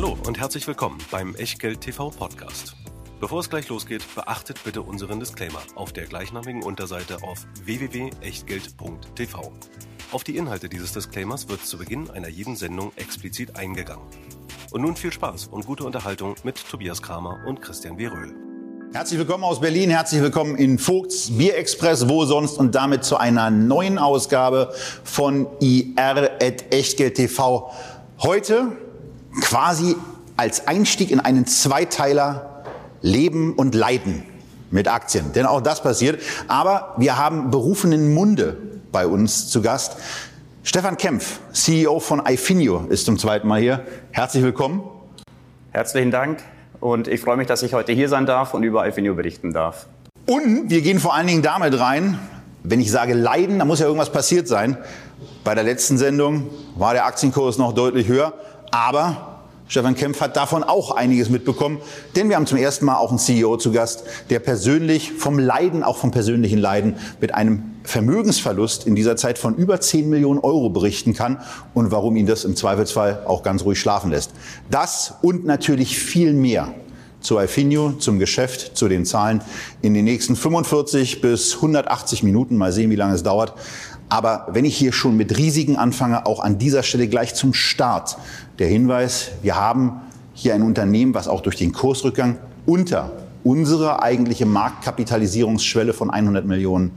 Hallo und herzlich willkommen beim Echtgeld TV Podcast. Bevor es gleich losgeht, beachtet bitte unseren Disclaimer auf der gleichnamigen Unterseite auf www.echtgeld.tv. Auf die Inhalte dieses Disclaimers wird zu Beginn einer jeden Sendung explizit eingegangen. Und nun viel Spaß und gute Unterhaltung mit Tobias Kramer und Christian W. Röhl. Herzlich willkommen aus Berlin, herzlich willkommen in Vogts Bierexpress, wo sonst und damit zu einer neuen Ausgabe von IR TV. Heute quasi als Einstieg in einen Zweiteiler Leben und Leiden mit Aktien. Denn auch das passiert. Aber wir haben berufenen Munde bei uns zu Gast. Stefan Kempf, CEO von iFinio, ist zum zweiten Mal hier. Herzlich willkommen. Herzlichen Dank und ich freue mich, dass ich heute hier sein darf und über iFinio berichten darf. Und wir gehen vor allen Dingen damit rein, wenn ich sage leiden, dann muss ja irgendwas passiert sein. Bei der letzten Sendung war der Aktienkurs noch deutlich höher, aber Stefan Kempf hat davon auch einiges mitbekommen, denn wir haben zum ersten Mal auch einen CEO zu Gast, der persönlich vom Leiden, auch vom persönlichen Leiden, mit einem Vermögensverlust in dieser Zeit von über 10 Millionen Euro berichten kann und warum ihn das im Zweifelsfall auch ganz ruhig schlafen lässt. Das und natürlich viel mehr zu Alfinio, zum Geschäft, zu den Zahlen in den nächsten 45 bis 180 Minuten. Mal sehen, wie lange es dauert. Aber wenn ich hier schon mit Risiken anfange, auch an dieser Stelle gleich zum Start der Hinweis, wir haben hier ein Unternehmen, was auch durch den Kursrückgang unter unsere eigentliche Marktkapitalisierungsschwelle von 100 Millionen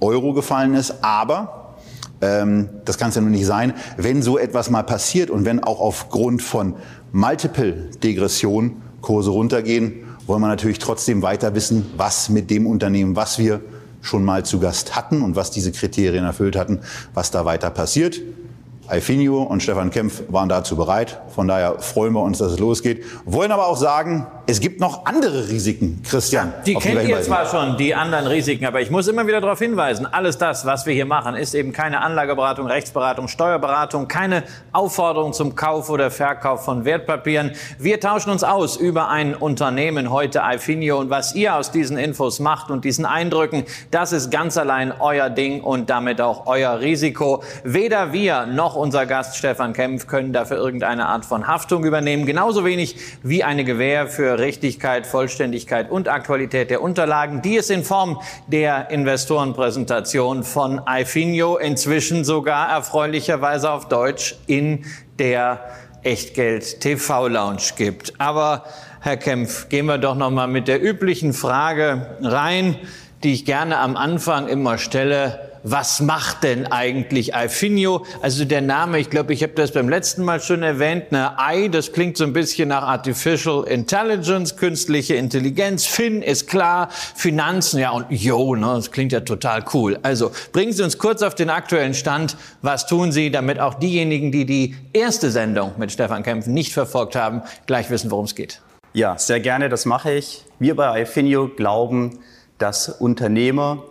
Euro gefallen ist. Aber ähm, das kann es ja nur nicht sein, wenn so etwas mal passiert und wenn auch aufgrund von Multiple-Degression Kurse runtergehen, wollen wir natürlich trotzdem weiter wissen, was mit dem Unternehmen, was wir schon mal zu Gast hatten und was diese Kriterien erfüllt hatten, was da weiter passiert. Alfinio und Stefan Kempf waren dazu bereit. Von daher freuen wir uns, dass es losgeht. Wollen aber auch sagen, es gibt noch andere Risiken, Christian. Die kennt ihr zwar schon, die anderen Risiken, aber ich muss immer wieder darauf hinweisen, alles das, was wir hier machen, ist eben keine Anlageberatung, Rechtsberatung, Steuerberatung, keine Aufforderung zum Kauf oder Verkauf von Wertpapieren. Wir tauschen uns aus über ein Unternehmen, heute Alfinio, und was ihr aus diesen Infos macht und diesen Eindrücken, das ist ganz allein euer Ding und damit auch euer Risiko. Weder wir noch unser Gast Stefan Kempf können dafür irgendeine Art von Haftung übernehmen, genauso wenig wie eine Gewähr für Richtigkeit, Vollständigkeit und Aktualität der Unterlagen, die es in Form der Investorenpräsentation von iFinio inzwischen sogar erfreulicherweise auf Deutsch in der Echtgeld TV Lounge gibt. Aber Herr Kempf, gehen wir doch noch mal mit der üblichen Frage rein, die ich gerne am Anfang immer stelle was macht denn eigentlich Alfinio? Also der Name, ich glaube, ich habe das beim letzten Mal schon erwähnt, ne, I, das klingt so ein bisschen nach Artificial Intelligence, künstliche Intelligenz, Fin ist klar, Finanzen, ja und Yo, ne, das klingt ja total cool. Also bringen Sie uns kurz auf den aktuellen Stand, was tun Sie, damit auch diejenigen, die die erste Sendung mit Stefan Kämpfen nicht verfolgt haben, gleich wissen, worum es geht. Ja, sehr gerne, das mache ich. Wir bei Alfinio glauben, dass Unternehmer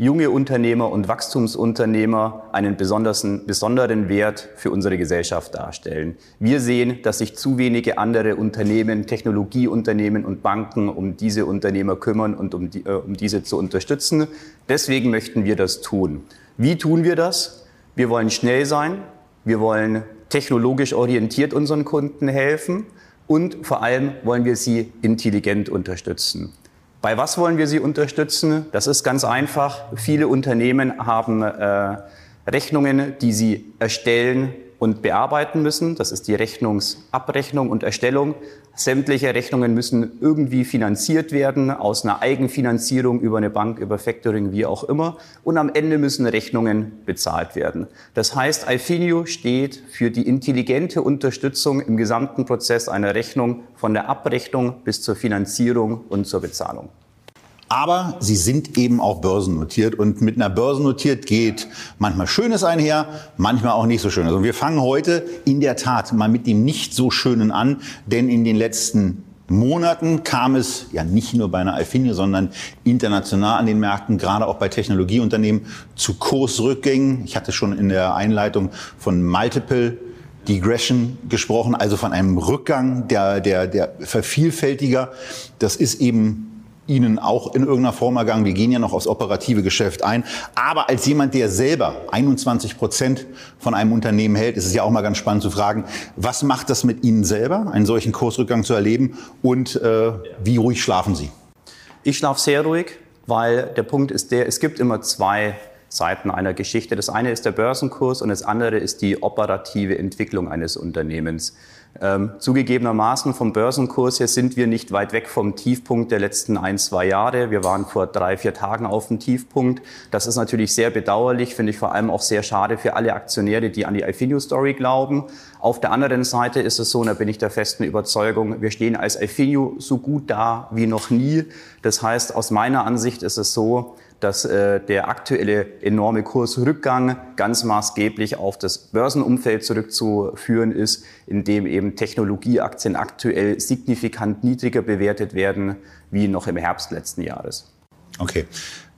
junge Unternehmer und Wachstumsunternehmer einen besonderen, besonderen Wert für unsere Gesellschaft darstellen. Wir sehen, dass sich zu wenige andere Unternehmen, Technologieunternehmen und Banken um diese Unternehmer kümmern und um, die, äh, um diese zu unterstützen. Deswegen möchten wir das tun. Wie tun wir das? Wir wollen schnell sein. Wir wollen technologisch orientiert unseren Kunden helfen. Und vor allem wollen wir sie intelligent unterstützen. Bei was wollen wir sie unterstützen? Das ist ganz einfach. Viele Unternehmen haben äh, Rechnungen, die sie erstellen und bearbeiten müssen. Das ist die Rechnungsabrechnung und Erstellung. Sämtliche Rechnungen müssen irgendwie finanziert werden, aus einer Eigenfinanzierung über eine Bank, über Factoring, wie auch immer. Und am Ende müssen Rechnungen bezahlt werden. Das heißt, Alfinio steht für die intelligente Unterstützung im gesamten Prozess einer Rechnung von der Abrechnung bis zur Finanzierung und zur Bezahlung. Aber sie sind eben auch börsennotiert und mit einer börsennotiert geht manchmal Schönes einher, manchmal auch nicht so Schönes. Und wir fangen heute in der Tat mal mit dem nicht so Schönen an, denn in den letzten Monaten kam es ja nicht nur bei einer Alfinie, sondern international an den Märkten, gerade auch bei Technologieunternehmen, zu Kursrückgängen. Ich hatte schon in der Einleitung von Multiple Degression gesprochen, also von einem Rückgang der, der, der Vervielfältiger. Das ist eben Ihnen auch in irgendeiner Form ergangen. Wir gehen ja noch aufs operative Geschäft ein. Aber als jemand, der selber 21 Prozent von einem Unternehmen hält, ist es ja auch mal ganz spannend zu fragen, was macht das mit Ihnen selber, einen solchen Kursrückgang zu erleben und äh, wie ruhig schlafen Sie? Ich schlafe sehr ruhig, weil der Punkt ist der, es gibt immer zwei Seiten einer Geschichte. Das eine ist der Börsenkurs und das andere ist die operative Entwicklung eines Unternehmens. Ähm, zugegebenermaßen vom Börsenkurs her sind wir nicht weit weg vom Tiefpunkt der letzten ein, zwei Jahre. Wir waren vor drei, vier Tagen auf dem Tiefpunkt. Das ist natürlich sehr bedauerlich, finde ich vor allem auch sehr schade für alle Aktionäre, die an die Ifinio-Story glauben. Auf der anderen Seite ist es so, und da bin ich der festen Überzeugung, wir stehen als Ifinio so gut da wie noch nie. Das heißt, aus meiner Ansicht ist es so, dass äh, der aktuelle enorme Kursrückgang ganz maßgeblich auf das Börsenumfeld zurückzuführen ist, in dem eben Technologieaktien aktuell signifikant niedriger bewertet werden wie noch im Herbst letzten Jahres. Okay.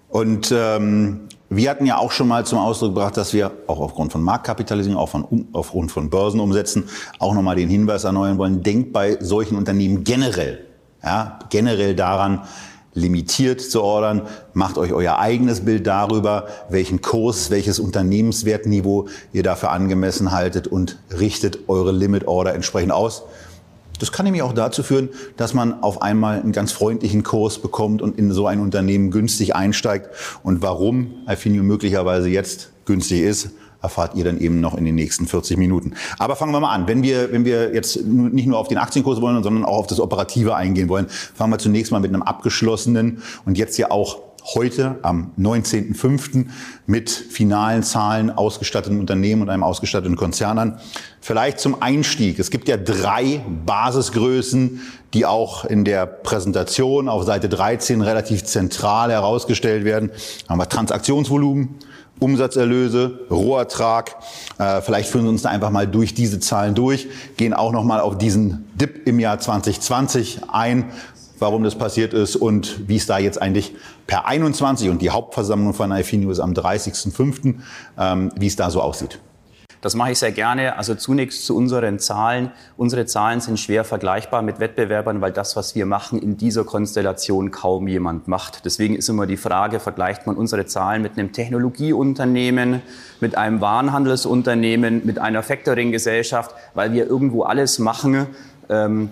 Und ähm, wir hatten ja auch schon mal zum Ausdruck gebracht, dass wir auch aufgrund von Marktkapitalisierung, auch von, aufgrund von Börsenumsätzen auch nochmal den Hinweis erneuern wollen. Denkt bei solchen Unternehmen generell, ja, generell daran, limitiert zu ordern. Macht euch euer eigenes Bild darüber, welchen Kurs, welches Unternehmenswertniveau ihr dafür angemessen haltet und richtet eure Limit Order entsprechend aus. Das kann nämlich auch dazu führen, dass man auf einmal einen ganz freundlichen Kurs bekommt und in so ein Unternehmen günstig einsteigt. Und warum Alfinio möglicherweise jetzt günstig ist, erfahrt ihr dann eben noch in den nächsten 40 Minuten. Aber fangen wir mal an. Wenn wir, wenn wir jetzt nicht nur auf den Aktienkurs wollen, sondern auch auf das Operative eingehen wollen, fangen wir zunächst mal mit einem abgeschlossenen und jetzt ja auch heute am 19.05. mit finalen Zahlen ausgestatteten Unternehmen und einem ausgestatteten Konzern an. Vielleicht zum Einstieg. Es gibt ja drei Basisgrößen, die auch in der Präsentation auf Seite 13 relativ zentral herausgestellt werden. Da haben wir Transaktionsvolumen, Umsatzerlöse, Rohertrag. Äh, vielleicht führen Sie uns da einfach mal durch diese Zahlen durch, gehen auch noch mal auf diesen Dip im Jahr 2020 ein, warum das passiert ist und wie es da jetzt eigentlich per 21 und die Hauptversammlung von Ifinio ist am 30.05., ähm, wie es da so aussieht. Das mache ich sehr gerne. Also zunächst zu unseren Zahlen. Unsere Zahlen sind schwer vergleichbar mit Wettbewerbern, weil das, was wir machen, in dieser Konstellation kaum jemand macht. Deswegen ist immer die Frage, vergleicht man unsere Zahlen mit einem Technologieunternehmen, mit einem Warenhandelsunternehmen, mit einer Factoring-Gesellschaft, weil wir irgendwo alles machen. Ähm,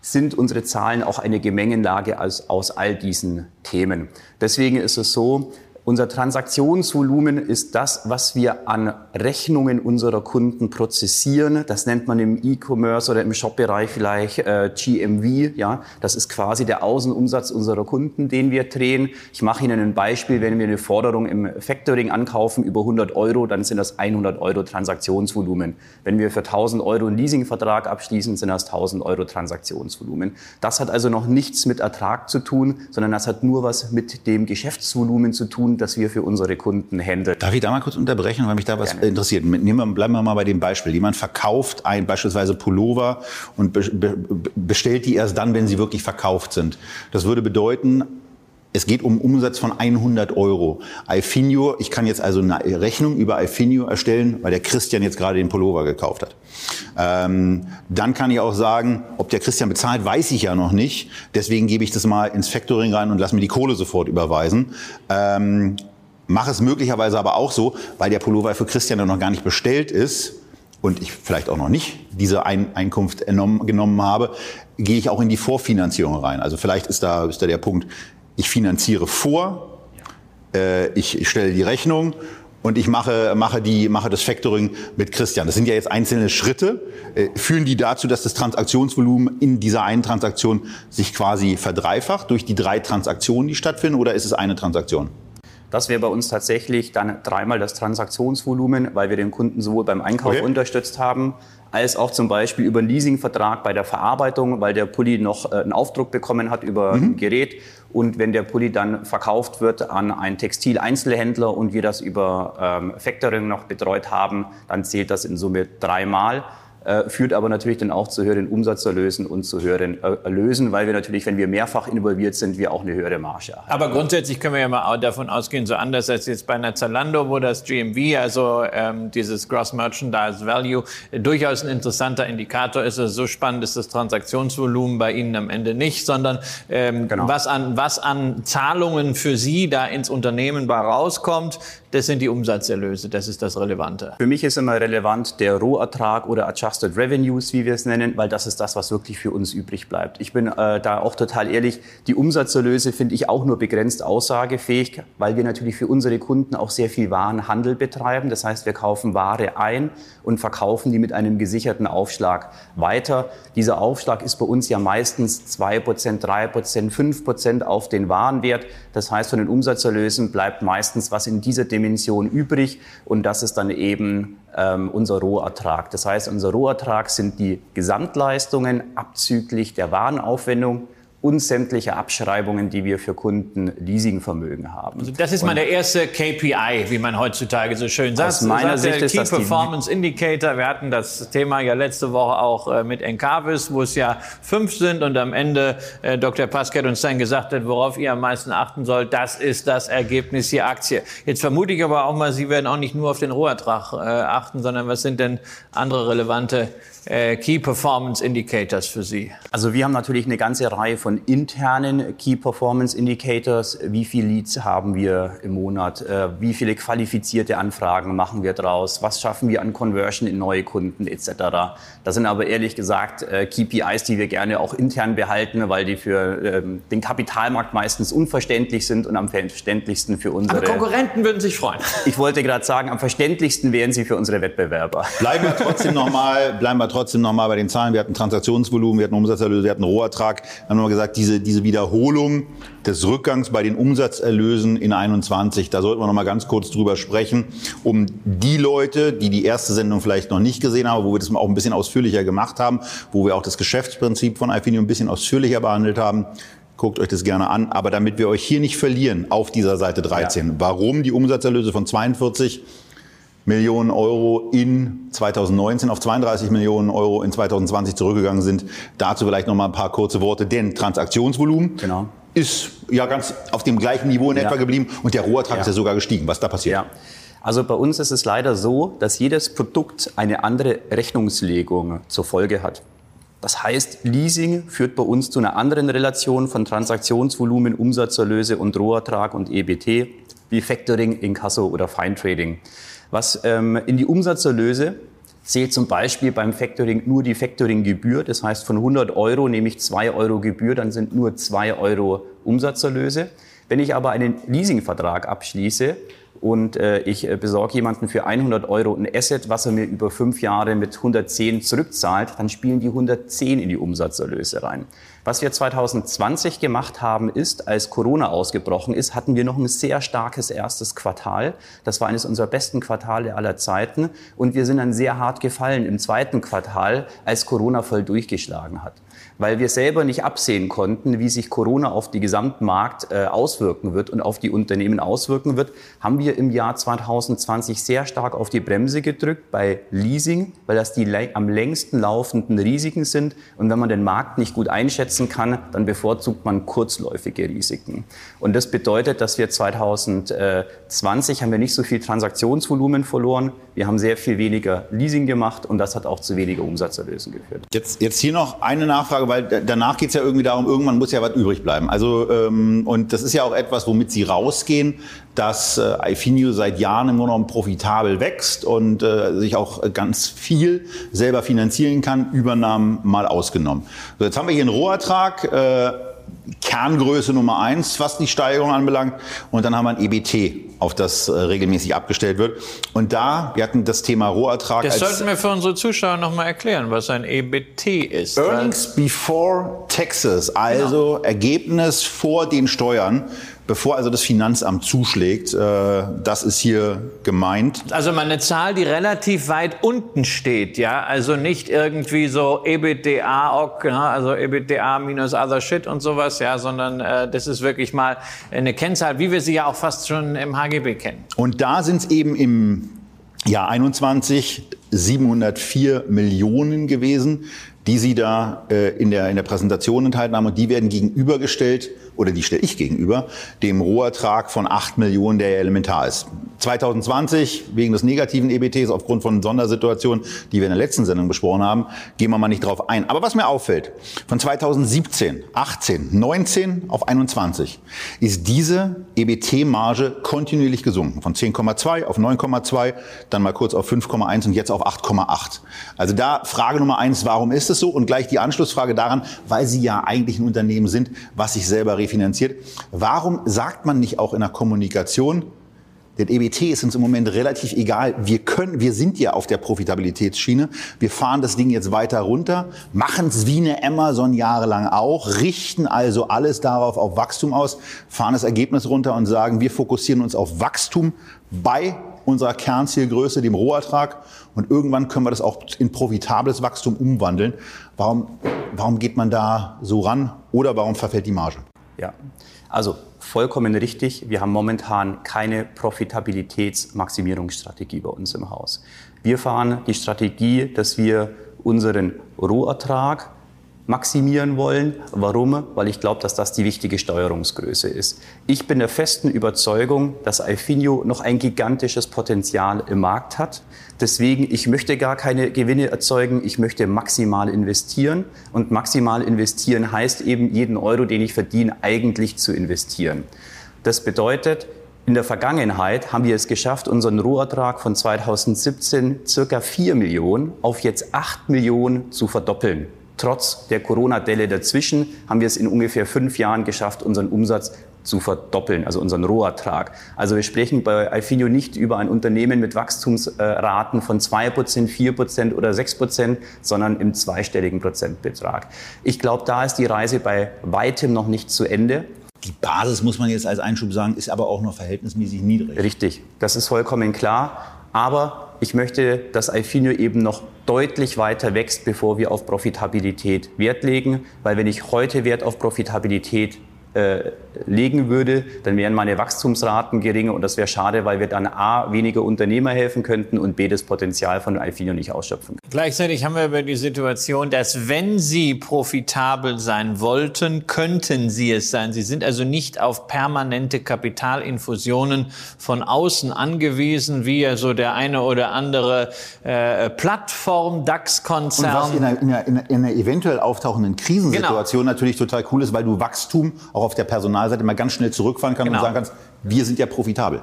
sind unsere Zahlen auch eine Gemengenlage aus, aus all diesen Themen. Deswegen ist es so, unser Transaktionsvolumen ist das, was wir an Rechnungen unserer Kunden prozessieren. Das nennt man im E-Commerce oder im Shop-Bereich vielleicht äh, GMV. Ja, das ist quasi der Außenumsatz unserer Kunden, den wir drehen. Ich mache Ihnen ein Beispiel. Wenn wir eine Forderung im Factoring ankaufen über 100 Euro, dann sind das 100 Euro Transaktionsvolumen. Wenn wir für 1000 Euro einen Leasingvertrag abschließen, sind das 1000 Euro Transaktionsvolumen. Das hat also noch nichts mit Ertrag zu tun, sondern das hat nur was mit dem Geschäftsvolumen zu tun, das wir für unsere Kunden handeln. Darf ich da mal kurz unterbrechen, weil mich da was Gerne. interessiert? Nehmen wir, bleiben wir mal bei dem Beispiel. Jemand verkauft ein beispielsweise Pullover und bestellt die erst dann, wenn sie wirklich verkauft sind. Das würde bedeuten, es geht um Umsatz von 100 Euro. Alfinio, ich kann jetzt also eine Rechnung über Alfinio erstellen, weil der Christian jetzt gerade den Pullover gekauft hat. Ähm, dann kann ich auch sagen, ob der Christian bezahlt, weiß ich ja noch nicht. Deswegen gebe ich das mal ins Factoring rein und lasse mir die Kohle sofort überweisen. Ähm, mache es möglicherweise aber auch so, weil der Pullover für Christian noch gar nicht bestellt ist und ich vielleicht auch noch nicht diese Ein Einkunft genommen, genommen habe, gehe ich auch in die Vorfinanzierung rein. Also vielleicht ist da, ist da der Punkt, ich finanziere vor, äh, ich, ich stelle die Rechnung und ich mache, mache, die, mache das Factoring mit Christian. Das sind ja jetzt einzelne Schritte. Äh, führen die dazu, dass das Transaktionsvolumen in dieser einen Transaktion sich quasi verdreifacht durch die drei Transaktionen, die stattfinden, oder ist es eine Transaktion? Das wäre bei uns tatsächlich dann dreimal das Transaktionsvolumen, weil wir den Kunden sowohl beim Einkauf okay. unterstützt haben, als auch zum Beispiel über einen Leasingvertrag bei der Verarbeitung, weil der Pulli noch äh, einen Aufdruck bekommen hat über mhm. ein Gerät. Und wenn der Pulli dann verkauft wird an einen Textileinzelhändler und wir das über ähm, Factoring noch betreut haben, dann zählt das in Summe dreimal. Äh, führt aber natürlich dann auch zu höheren Umsatzerlösen und zu höheren äh, Erlösen, weil wir natürlich, wenn wir mehrfach involviert sind, wir auch eine höhere Marge haben. Aber grundsätzlich können wir ja mal davon ausgehen, so anders als jetzt bei einer Zalando, wo das GMV, also ähm, dieses Gross Merchandise Value, äh, durchaus ein interessanter Indikator ist. Also so spannend ist das Transaktionsvolumen bei Ihnen am Ende nicht, sondern ähm, genau. was, an, was an Zahlungen für Sie da ins Unternehmen bei rauskommt, das sind die Umsatzerlöse, das ist das Relevante. Für mich ist immer relevant der Rohertrag oder Adjusted Revenues, wie wir es nennen, weil das ist das, was wirklich für uns übrig bleibt. Ich bin äh, da auch total ehrlich, die Umsatzerlöse finde ich auch nur begrenzt aussagefähig, weil wir natürlich für unsere Kunden auch sehr viel Warenhandel betreiben. Das heißt, wir kaufen Ware ein und verkaufen die mit einem gesicherten Aufschlag weiter. Dieser Aufschlag ist bei uns ja meistens 2%, 3%, 5% auf den Warenwert. Das heißt, von den Umsatzerlösen bleibt meistens was in dieser Dimension übrig und das ist dann eben ähm, unser Rohertrag. Das heißt, unser Rohertrag sind die Gesamtleistungen abzüglich der Warenaufwendung und sämtliche Abschreibungen, die wir für Kunden Leasingvermögen haben. Also das ist mal der erste KPI, wie man heutzutage so schön sagt. Aus meiner Sicht der Key Performance Indicator. Wir hatten das Thema ja letzte Woche auch äh, mit Encarvis, wo es ja fünf sind und am Ende äh, Dr. Pascal uns dann gesagt hat, worauf ihr am meisten achten sollt, das ist das Ergebnis der Aktie. Jetzt vermute ich aber auch mal, Sie werden auch nicht nur auf den Rohertrag äh, achten, sondern was sind denn andere relevante Key Performance Indicators für Sie? Also wir haben natürlich eine ganze Reihe von internen Key Performance Indicators. Wie viele Leads haben wir im Monat? Äh, wie viele qualifizierte Anfragen machen wir draus? Was schaffen wir an Conversion in neue Kunden etc.? Das sind aber ehrlich gesagt äh, KPIs, die wir gerne auch intern behalten, weil die für ähm, den Kapitalmarkt meistens unverständlich sind und am verständlichsten für unsere... Aber Konkurrenten würden sich freuen. Ich wollte gerade sagen, am verständlichsten wären sie für unsere Wettbewerber. Bleiben wir trotzdem nochmal, bleiben wir trotzdem nochmal bei den Zahlen. Wir hatten Transaktionsvolumen, wir hatten Umsatzerlöse, wir hatten Rohertrag. Wir haben nochmal gesagt, diese, diese Wiederholung des Rückgangs bei den Umsatzerlösen in 21, da sollten wir nochmal ganz kurz drüber sprechen, um die Leute, die die erste Sendung vielleicht noch nicht gesehen haben, wo wir das mal auch ein bisschen ausführlicher gemacht haben, wo wir auch das Geschäftsprinzip von Ifinio ein bisschen ausführlicher behandelt haben, Guckt euch das gerne an. Aber damit wir euch hier nicht verlieren auf dieser Seite 13, ja. warum die Umsatzerlöse von 42 Millionen Euro in 2019 auf 32 Millionen Euro in 2020 zurückgegangen sind. Dazu vielleicht noch mal ein paar kurze Worte, denn Transaktionsvolumen genau. ist ja ganz auf dem gleichen Niveau in ja. etwa geblieben und der Rohertrag ja. ist ja sogar gestiegen. Was da passiert? Ja. Also bei uns ist es leider so, dass jedes Produkt eine andere Rechnungslegung zur Folge hat. Das heißt, Leasing führt bei uns zu einer anderen Relation von Transaktionsvolumen, Umsatzerlöse und Rohertrag und EBT wie Factoring, Inkasso oder Fine Trading. Was ähm, in die Umsatzerlöse zählt zum Beispiel beim Factoring nur die Factoring-Gebühr. Das heißt, von 100 Euro nehme ich 2 Euro Gebühr, dann sind nur 2 Euro Umsatzerlöse. Wenn ich aber einen Leasingvertrag abschließe und äh, ich äh, besorge jemanden für 100 Euro ein Asset, was er mir über fünf Jahre mit 110 zurückzahlt, dann spielen die 110 in die Umsatzerlöse rein. Was wir 2020 gemacht haben, ist, als Corona ausgebrochen ist, hatten wir noch ein sehr starkes erstes Quartal. Das war eines unserer besten Quartale aller Zeiten. Und wir sind dann sehr hart gefallen im zweiten Quartal, als Corona voll durchgeschlagen hat weil wir selber nicht absehen konnten, wie sich Corona auf die Gesamtmarkt äh, auswirken wird und auf die Unternehmen auswirken wird, haben wir im Jahr 2020 sehr stark auf die Bremse gedrückt bei Leasing, weil das die am längsten laufenden Risiken sind. Und wenn man den Markt nicht gut einschätzen kann, dann bevorzugt man kurzläufige Risiken. Und das bedeutet, dass wir 2020 haben wir nicht so viel Transaktionsvolumen verloren. Wir haben sehr viel weniger Leasing gemacht und das hat auch zu weniger Umsatzerlösen geführt. Jetzt, jetzt hier noch eine Nachfrage weil danach geht es ja irgendwie darum, irgendwann muss ja was übrig bleiben. Also ähm, und das ist ja auch etwas, womit Sie rausgehen, dass äh, iFinio seit Jahren im Grunde genommen profitabel wächst und äh, sich auch ganz viel selber finanzieren kann, Übernahmen mal ausgenommen. So, jetzt haben wir hier einen Rohertrag. Äh, Kerngröße Nummer eins, was die Steigerung anbelangt. Und dann haben wir ein EBT, auf das äh, regelmäßig abgestellt wird. Und da, wir hatten das Thema Rohertrag. Das sollten wir für unsere Zuschauer nochmal erklären, was ein EBT ist. Earnings before Taxes, also genau. Ergebnis vor den Steuern bevor also das Finanzamt zuschlägt. Äh, das ist hier gemeint. Also mal eine Zahl, die relativ weit unten steht, ja, also nicht irgendwie so EBITDA, also EBITDA minus other shit und sowas, ja, sondern äh, das ist wirklich mal eine Kennzahl, wie wir sie ja auch fast schon im HGB kennen. Und da sind es eben im Jahr 21 704 Millionen gewesen, die Sie da äh, in, der, in der Präsentation enthalten haben. Und die werden gegenübergestellt oder die stelle ich gegenüber, dem Rohertrag von 8 Millionen, der elementar ist. 2020, wegen des negativen EBTs aufgrund von Sondersituationen, die wir in der letzten Sendung besprochen haben, gehen wir mal nicht drauf ein. Aber was mir auffällt, von 2017, 18, 19 auf 21 ist diese EBT-Marge kontinuierlich gesunken. Von 10,2 auf 9,2, dann mal kurz auf 5,1 und jetzt auf 8,8. Also da Frage Nummer eins, warum ist es so? Und gleich die Anschlussfrage daran, weil Sie ja eigentlich ein Unternehmen sind, was sich selber refinanziert. Warum sagt man nicht auch in der Kommunikation, der EBT ist uns im Moment relativ egal. Wir können, wir sind ja auf der Profitabilitätsschiene. Wir fahren das Ding jetzt weiter runter, machen es wie eine Amazon jahrelang auch, richten also alles darauf auf Wachstum aus, fahren das Ergebnis runter und sagen, wir fokussieren uns auf Wachstum bei unserer Kernzielgröße, dem Rohertrag. Und irgendwann können wir das auch in profitables Wachstum umwandeln. Warum, warum geht man da so ran? Oder warum verfällt die Marge? Ja, also vollkommen richtig. Wir haben momentan keine Profitabilitätsmaximierungsstrategie bei uns im Haus. Wir fahren die Strategie, dass wir unseren Rohertrag maximieren wollen. Warum? Weil ich glaube, dass das die wichtige Steuerungsgröße ist. Ich bin der festen Überzeugung, dass Alfinio noch ein gigantisches Potenzial im Markt hat. Deswegen, ich möchte gar keine Gewinne erzeugen, ich möchte maximal investieren. Und maximal investieren heißt eben, jeden Euro, den ich verdiene, eigentlich zu investieren. Das bedeutet, in der Vergangenheit haben wir es geschafft, unseren Rohertrag von 2017 circa 4 Millionen auf jetzt 8 Millionen zu verdoppeln. Trotz der Corona-Delle dazwischen haben wir es in ungefähr fünf Jahren geschafft, unseren Umsatz zu verdoppeln, also unseren Rohertrag. Also wir sprechen bei Alfinio nicht über ein Unternehmen mit Wachstumsraten von zwei Prozent, vier Prozent oder sechs Prozent, sondern im zweistelligen Prozentbetrag. Ich glaube, da ist die Reise bei weitem noch nicht zu Ende. Die Basis, muss man jetzt als Einschub sagen, ist aber auch noch verhältnismäßig niedrig. Richtig, das ist vollkommen klar. Aber ich möchte, dass Alfinio eben noch deutlich weiter wächst, bevor wir auf Profitabilität Wert legen. Weil wenn ich heute Wert auf Profitabilität äh, legen würde, dann wären meine Wachstumsraten geringer und das wäre schade, weil wir dann A, weniger Unternehmer helfen könnten und B, das Potenzial von Alfino nicht ausschöpfen können. Gleichzeitig haben wir über die Situation, dass wenn Sie profitabel sein wollten, könnten Sie es sein. Sie sind also nicht auf permanente Kapitalinfusionen von außen angewiesen, wie ja so der eine oder andere äh, Plattform, DAX-Konzern. Und was in einer, in, einer, in einer, eventuell auftauchenden Krisensituation genau. natürlich total cool ist, weil du Wachstum auch auf der Personalseite mal ganz schnell zurückfahren kannst genau. und sagen kannst, wir sind ja profitabel.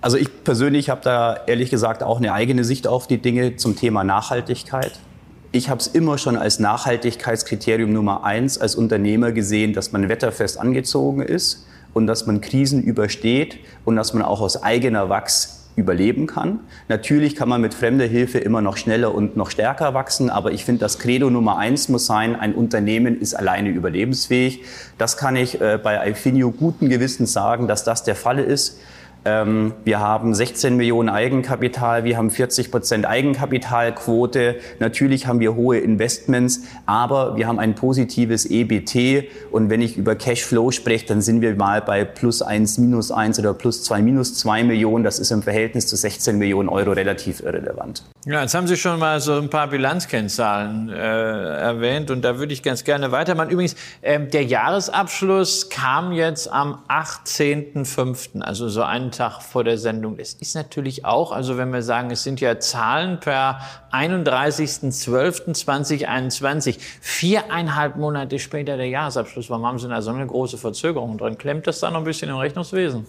Also ich persönlich habe da ehrlich gesagt auch eine eigene Sicht auf die Dinge zum Thema Nachhaltigkeit. Ich habe es immer schon als Nachhaltigkeitskriterium Nummer eins als Unternehmer gesehen, dass man wetterfest angezogen ist und dass man Krisen übersteht und dass man auch aus eigener Wachs überleben kann. Natürlich kann man mit fremder Hilfe immer noch schneller und noch stärker wachsen, aber ich finde, das Credo Nummer eins muss sein, ein Unternehmen ist alleine überlebensfähig. Das kann ich äh, bei Alfinio guten Gewissens sagen, dass das der Fall ist. Ähm, wir haben 16 Millionen Eigenkapital, wir haben 40 Prozent Eigenkapitalquote. Natürlich haben wir hohe Investments, aber wir haben ein positives EBT. Und wenn ich über Cashflow spreche, dann sind wir mal bei plus 1, minus 1 oder plus 2, minus 2 Millionen. Das ist im Verhältnis zu 16 Millionen Euro relativ irrelevant. Ja, jetzt haben Sie schon mal so ein paar Bilanzkennzahlen äh, erwähnt und da würde ich ganz gerne weitermachen. Übrigens, äh, der Jahresabschluss kam jetzt am 18.05., also so einen Tag vor der Sendung. Das ist natürlich auch, also wenn wir sagen, es sind ja Zahlen per 31.12.2021, viereinhalb Monate später der Jahresabschluss. Warum haben Sie da so eine große Verzögerung drin? Klemmt das da noch ein bisschen im Rechnungswesen?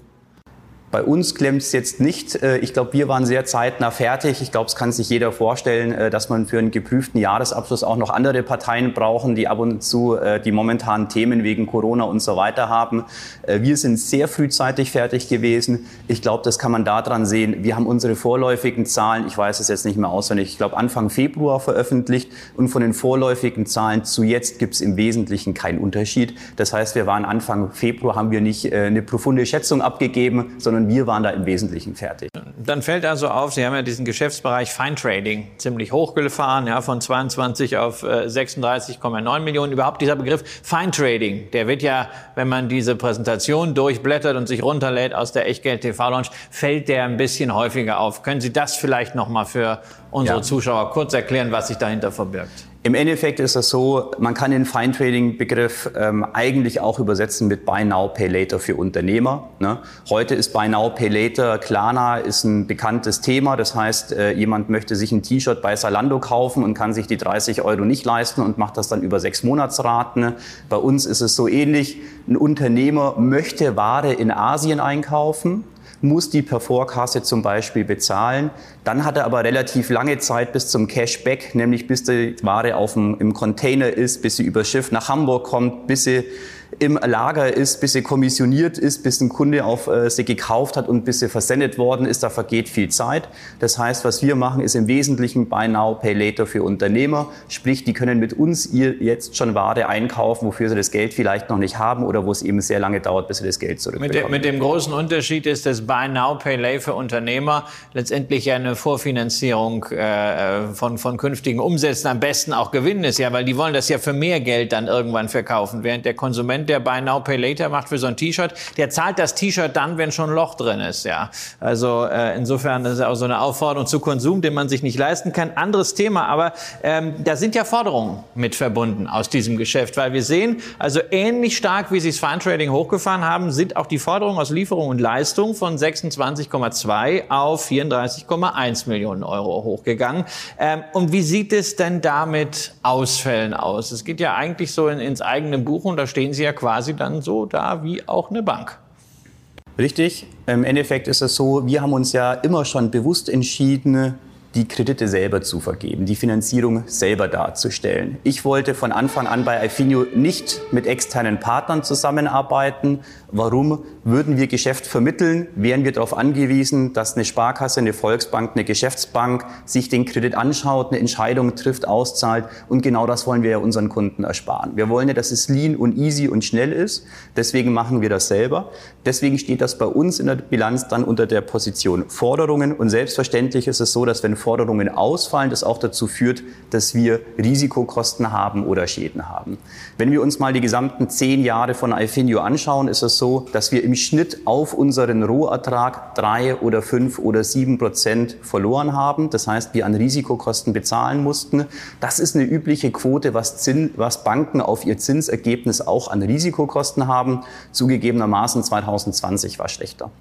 Bei uns klemmt es jetzt nicht. Äh, ich glaube, wir waren sehr zeitnah fertig. Ich glaube, es kann sich jeder vorstellen, äh, dass man für einen geprüften Jahresabschluss auch noch andere Parteien brauchen, die ab und zu äh, die momentanen Themen wegen Corona und so weiter haben. Wir sind sehr frühzeitig fertig gewesen. Ich glaube, das kann man daran sehen. Wir haben unsere vorläufigen Zahlen, ich weiß es jetzt nicht mehr auswendig, ich glaube Anfang Februar veröffentlicht. Und von den vorläufigen Zahlen zu jetzt gibt es im Wesentlichen keinen Unterschied. Das heißt, wir waren Anfang Februar, haben wir nicht eine profunde Schätzung abgegeben, sondern sondern wir waren da im Wesentlichen fertig. Dann fällt also auf, Sie haben ja diesen Geschäftsbereich Fine Trading ziemlich hochgefahren, ja, von 22 auf äh, 36,9 Millionen. Überhaupt dieser Begriff Fine Trading, der wird ja, wenn man diese Präsentation durchblättert und sich runterlädt aus der Echtgeld TV Launch, fällt der ein bisschen häufiger auf. Können Sie das vielleicht noch mal für unsere ja. Zuschauer kurz erklären, was sich dahinter verbirgt? Im Endeffekt ist es so, man kann den Fine-Trading-Begriff ähm, eigentlich auch übersetzen mit Buy Now, Pay Later für Unternehmer. Ne? Heute ist Buy Now, Pay Later, Klarna ist ein bekanntes Thema. Das heißt, äh, jemand möchte sich ein T-Shirt bei Salando kaufen und kann sich die 30 Euro nicht leisten und macht das dann über sechs Monatsraten. Bei uns ist es so ähnlich. Ein Unternehmer möchte Ware in Asien einkaufen muss die per Vorkasse zum Beispiel bezahlen. Dann hat er aber relativ lange Zeit bis zum Cashback, nämlich bis die Ware auf dem, im Container ist, bis sie über Schiff nach Hamburg kommt, bis sie im Lager ist, bis sie kommissioniert ist, bis ein Kunde auf äh, sie gekauft hat und bis sie versendet worden ist, da vergeht viel Zeit. Das heißt, was wir machen, ist im Wesentlichen Buy Now, Pay Later für Unternehmer. Sprich, die können mit uns ihr jetzt schon Ware einkaufen, wofür sie das Geld vielleicht noch nicht haben oder wo es eben sehr lange dauert, bis sie das Geld zurückbekommen. Mit, de, mit dem großen Unterschied ist, dass Buy Now, Pay Later für Unternehmer letztendlich eine Vorfinanzierung äh, von, von künftigen Umsätzen am besten auch gewinnen ist, ja, weil die wollen das ja für mehr Geld dann irgendwann verkaufen, während der Konsument der Buy Now Pay Later macht für so ein T-Shirt, der zahlt das T-Shirt dann, wenn schon ein Loch drin ist. Ja, also äh, insofern ist es auch so eine Aufforderung zu Konsum, den man sich nicht leisten kann. Anderes Thema, aber ähm, da sind ja Forderungen mit verbunden aus diesem Geschäft, weil wir sehen, also ähnlich stark wie sie es Fine Trading hochgefahren haben, sind auch die Forderungen aus Lieferung und Leistung von 26,2 auf 34,1 Millionen Euro hochgegangen. Ähm, und wie sieht es denn da mit Ausfällen aus? Es geht ja eigentlich so in, ins eigene Buch und da stehen Sie ja quasi dann so da wie auch eine Bank. Richtig. Im Endeffekt ist es so, wir haben uns ja immer schon bewusst entschieden, die Kredite selber zu vergeben, die Finanzierung selber darzustellen. Ich wollte von Anfang an bei Ifinio nicht mit externen Partnern zusammenarbeiten. Warum würden wir Geschäft vermitteln? Wären wir darauf angewiesen, dass eine Sparkasse, eine Volksbank, eine Geschäftsbank sich den Kredit anschaut, eine Entscheidung trifft, auszahlt und genau das wollen wir ja unseren Kunden ersparen. Wir wollen ja, dass es lean und easy und schnell ist. Deswegen machen wir das selber. Deswegen steht das bei uns in der Bilanz dann unter der Position Forderungen und selbstverständlich ist es so, dass wenn Forderungen ausfallen, das auch dazu führt, dass wir Risikokosten haben oder Schäden haben. Wenn wir uns mal die gesamten zehn Jahre von Alfinio anschauen, ist es so, dass wir im Schnitt auf unseren Rohertrag drei oder fünf oder sieben Prozent verloren haben. Das heißt, wir an Risikokosten bezahlen mussten. Das ist eine übliche Quote, was, Zins, was Banken auf ihr Zinsergebnis auch an Risikokosten haben. Zugegebenermaßen 2020 war schlechter.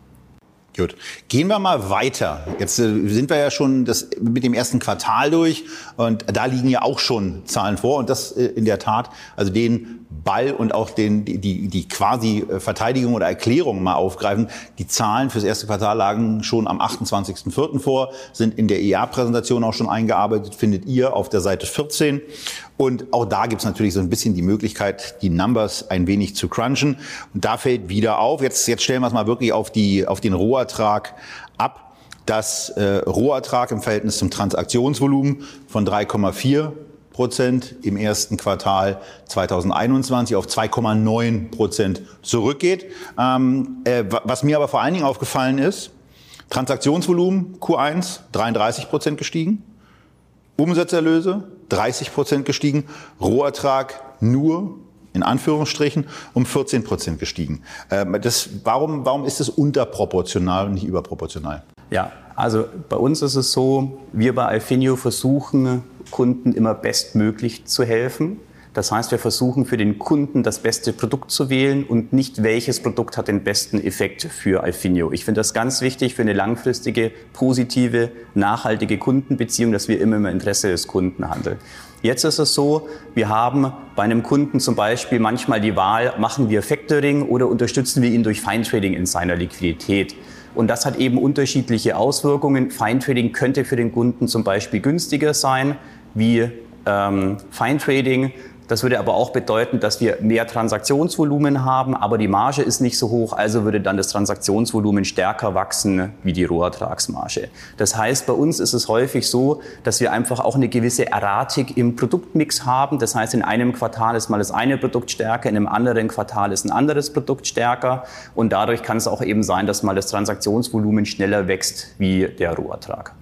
Gut. Gehen wir mal weiter. Jetzt äh, sind wir ja schon das, mit dem ersten Quartal durch und da liegen ja auch schon Zahlen vor und das äh, in der Tat, also den Ball und auch den, die, die, quasi äh, Verteidigung oder Erklärung mal aufgreifen. Die Zahlen fürs erste Quartal lagen schon am 28.04. vor, sind in der EA-Präsentation auch schon eingearbeitet, findet ihr auf der Seite 14. Und auch da gibt's natürlich so ein bisschen die Möglichkeit, die Numbers ein wenig zu crunchen. Und da fällt wieder auf, jetzt, jetzt stellen wir es mal wirklich auf, die, auf den Rohertrag ab, dass äh, Rohertrag im Verhältnis zum Transaktionsvolumen von 3,4 Prozent im ersten Quartal 2021 auf 2,9 Prozent zurückgeht. Ähm, äh, was mir aber vor allen Dingen aufgefallen ist, Transaktionsvolumen Q1 33 Prozent gestiegen, Umsatzerlöse 30 Prozent gestiegen, Rohertrag nur in Anführungsstrichen um 14 Prozent gestiegen. Ähm, das, warum, warum ist es unterproportional und nicht überproportional? Ja, also bei uns ist es so, wir bei Alfinio versuchen Kunden immer bestmöglich zu helfen. Das heißt, wir versuchen für den Kunden das beste Produkt zu wählen und nicht welches Produkt hat den besten Effekt für Alfinio. Ich finde das ganz wichtig für eine langfristige, positive, nachhaltige Kundenbeziehung, dass wir immer im Interesse des Kunden handeln. Jetzt ist es so, wir haben bei einem Kunden zum Beispiel manchmal die Wahl, machen wir Factoring oder unterstützen wir ihn durch Feintrading in seiner Liquidität. Und das hat eben unterschiedliche Auswirkungen. Feintrading könnte für den Kunden zum Beispiel günstiger sein wie ähm, Feintrading. Das würde aber auch bedeuten, dass wir mehr Transaktionsvolumen haben, aber die Marge ist nicht so hoch, also würde dann das Transaktionsvolumen stärker wachsen wie die Rohertragsmarge. Das heißt, bei uns ist es häufig so, dass wir einfach auch eine gewisse Erratik im Produktmix haben. Das heißt, in einem Quartal ist mal das eine Produkt stärker, in einem anderen Quartal ist ein anderes Produkt stärker und dadurch kann es auch eben sein, dass mal das Transaktionsvolumen schneller wächst wie der Rohertrag.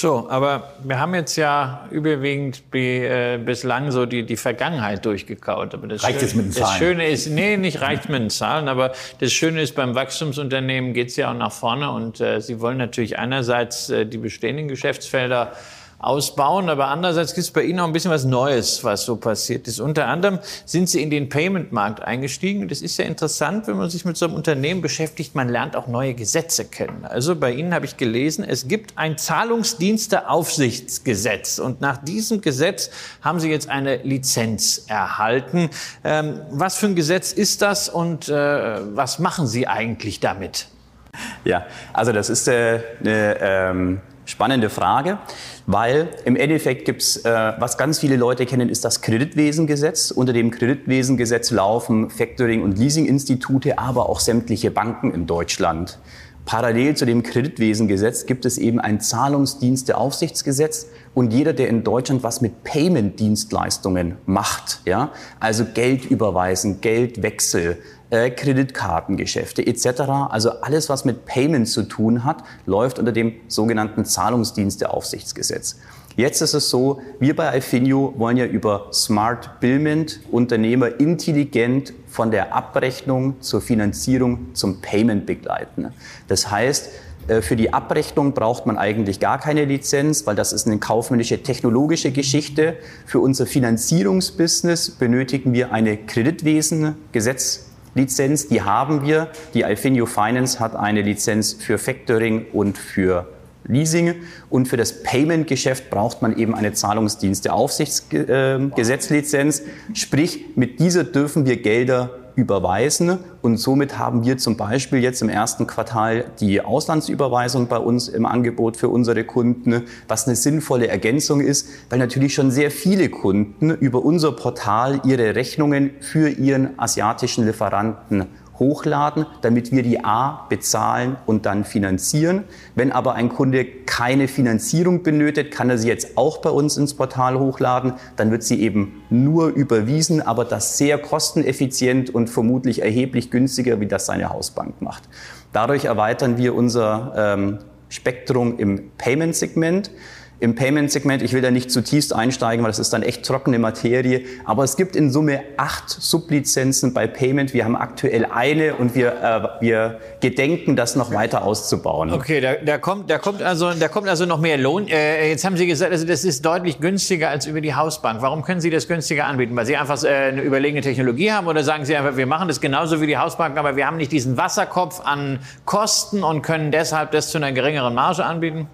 So, aber wir haben jetzt ja überwiegend be, äh, bislang so die, die Vergangenheit durchgekaut. Aber das reicht Schöne, jetzt mit den Zahlen? Das Schöne ist, nee, nicht reicht mit den Zahlen, aber das Schöne ist, beim Wachstumsunternehmen geht es ja auch nach vorne und äh, sie wollen natürlich einerseits äh, die bestehenden Geschäftsfelder ausbauen. Aber andererseits gibt es bei Ihnen auch ein bisschen was Neues, was so passiert ist. Unter anderem sind Sie in den Payment-Markt eingestiegen. Das ist ja interessant, wenn man sich mit so einem Unternehmen beschäftigt. Man lernt auch neue Gesetze kennen. Also bei Ihnen habe ich gelesen, es gibt ein Zahlungsdiensteaufsichtsgesetz. Und nach diesem Gesetz haben Sie jetzt eine Lizenz erhalten. Ähm, was für ein Gesetz ist das und äh, was machen Sie eigentlich damit? Ja, also das ist äh, eine ähm, spannende Frage. Weil im Endeffekt gibt's, äh, was ganz viele Leute kennen, ist das Kreditwesengesetz. Unter dem Kreditwesengesetz laufen Factoring- und Leasinginstitute, aber auch sämtliche Banken in Deutschland. Parallel zu dem Kreditwesengesetz gibt es eben ein Zahlungsdiensteaufsichtsgesetz und jeder, der in Deutschland was mit Payment-Dienstleistungen macht, ja, also Geld überweisen, Geldwechsel, äh, Kreditkartengeschäfte etc. Also alles, was mit Payment zu tun hat, läuft unter dem sogenannten Zahlungsdiensteaufsichtsgesetz. Jetzt ist es so, wir bei Ifinio wollen ja über Smart Billment Unternehmer intelligent von der Abrechnung zur Finanzierung zum Payment begleiten. Das heißt, äh, für die Abrechnung braucht man eigentlich gar keine Lizenz, weil das ist eine kaufmännische, technologische Geschichte. Für unser Finanzierungsbusiness benötigen wir eine Kreditwesengesetz Lizenz, die haben wir. Die Alfinio Finance hat eine Lizenz für Factoring und für Leasing. Und für das Payment-Geschäft braucht man eben eine Zahlungsdienste-Aufsichtsgesetzlizenz. Sprich, mit dieser dürfen wir Gelder überweisen. Und somit haben wir zum Beispiel jetzt im ersten Quartal die Auslandsüberweisung bei uns im Angebot für unsere Kunden, was eine sinnvolle Ergänzung ist, weil natürlich schon sehr viele Kunden über unser Portal ihre Rechnungen für ihren asiatischen Lieferanten hochladen, damit wir die A bezahlen und dann finanzieren. Wenn aber ein Kunde keine Finanzierung benötigt, kann er sie jetzt auch bei uns ins Portal hochladen. Dann wird sie eben nur überwiesen, aber das sehr kosteneffizient und vermutlich erheblich günstiger, wie das seine Hausbank macht. Dadurch erweitern wir unser ähm, Spektrum im Payment-Segment im Payment-Segment. Ich will da nicht zutiefst einsteigen, weil das ist dann echt trockene Materie. Aber es gibt in Summe acht Sublizenzen bei Payment. Wir haben aktuell eine und wir, äh, wir gedenken, das noch weiter auszubauen. Okay, da, da, kommt, da, kommt also, da kommt also noch mehr Lohn. Äh, jetzt haben Sie gesagt, also das ist deutlich günstiger als über die Hausbank. Warum können Sie das günstiger anbieten? Weil Sie einfach äh, eine überlegene Technologie haben oder sagen Sie einfach, wir machen das genauso wie die Hausbank, aber wir haben nicht diesen Wasserkopf an Kosten und können deshalb das zu einer geringeren Marge anbieten?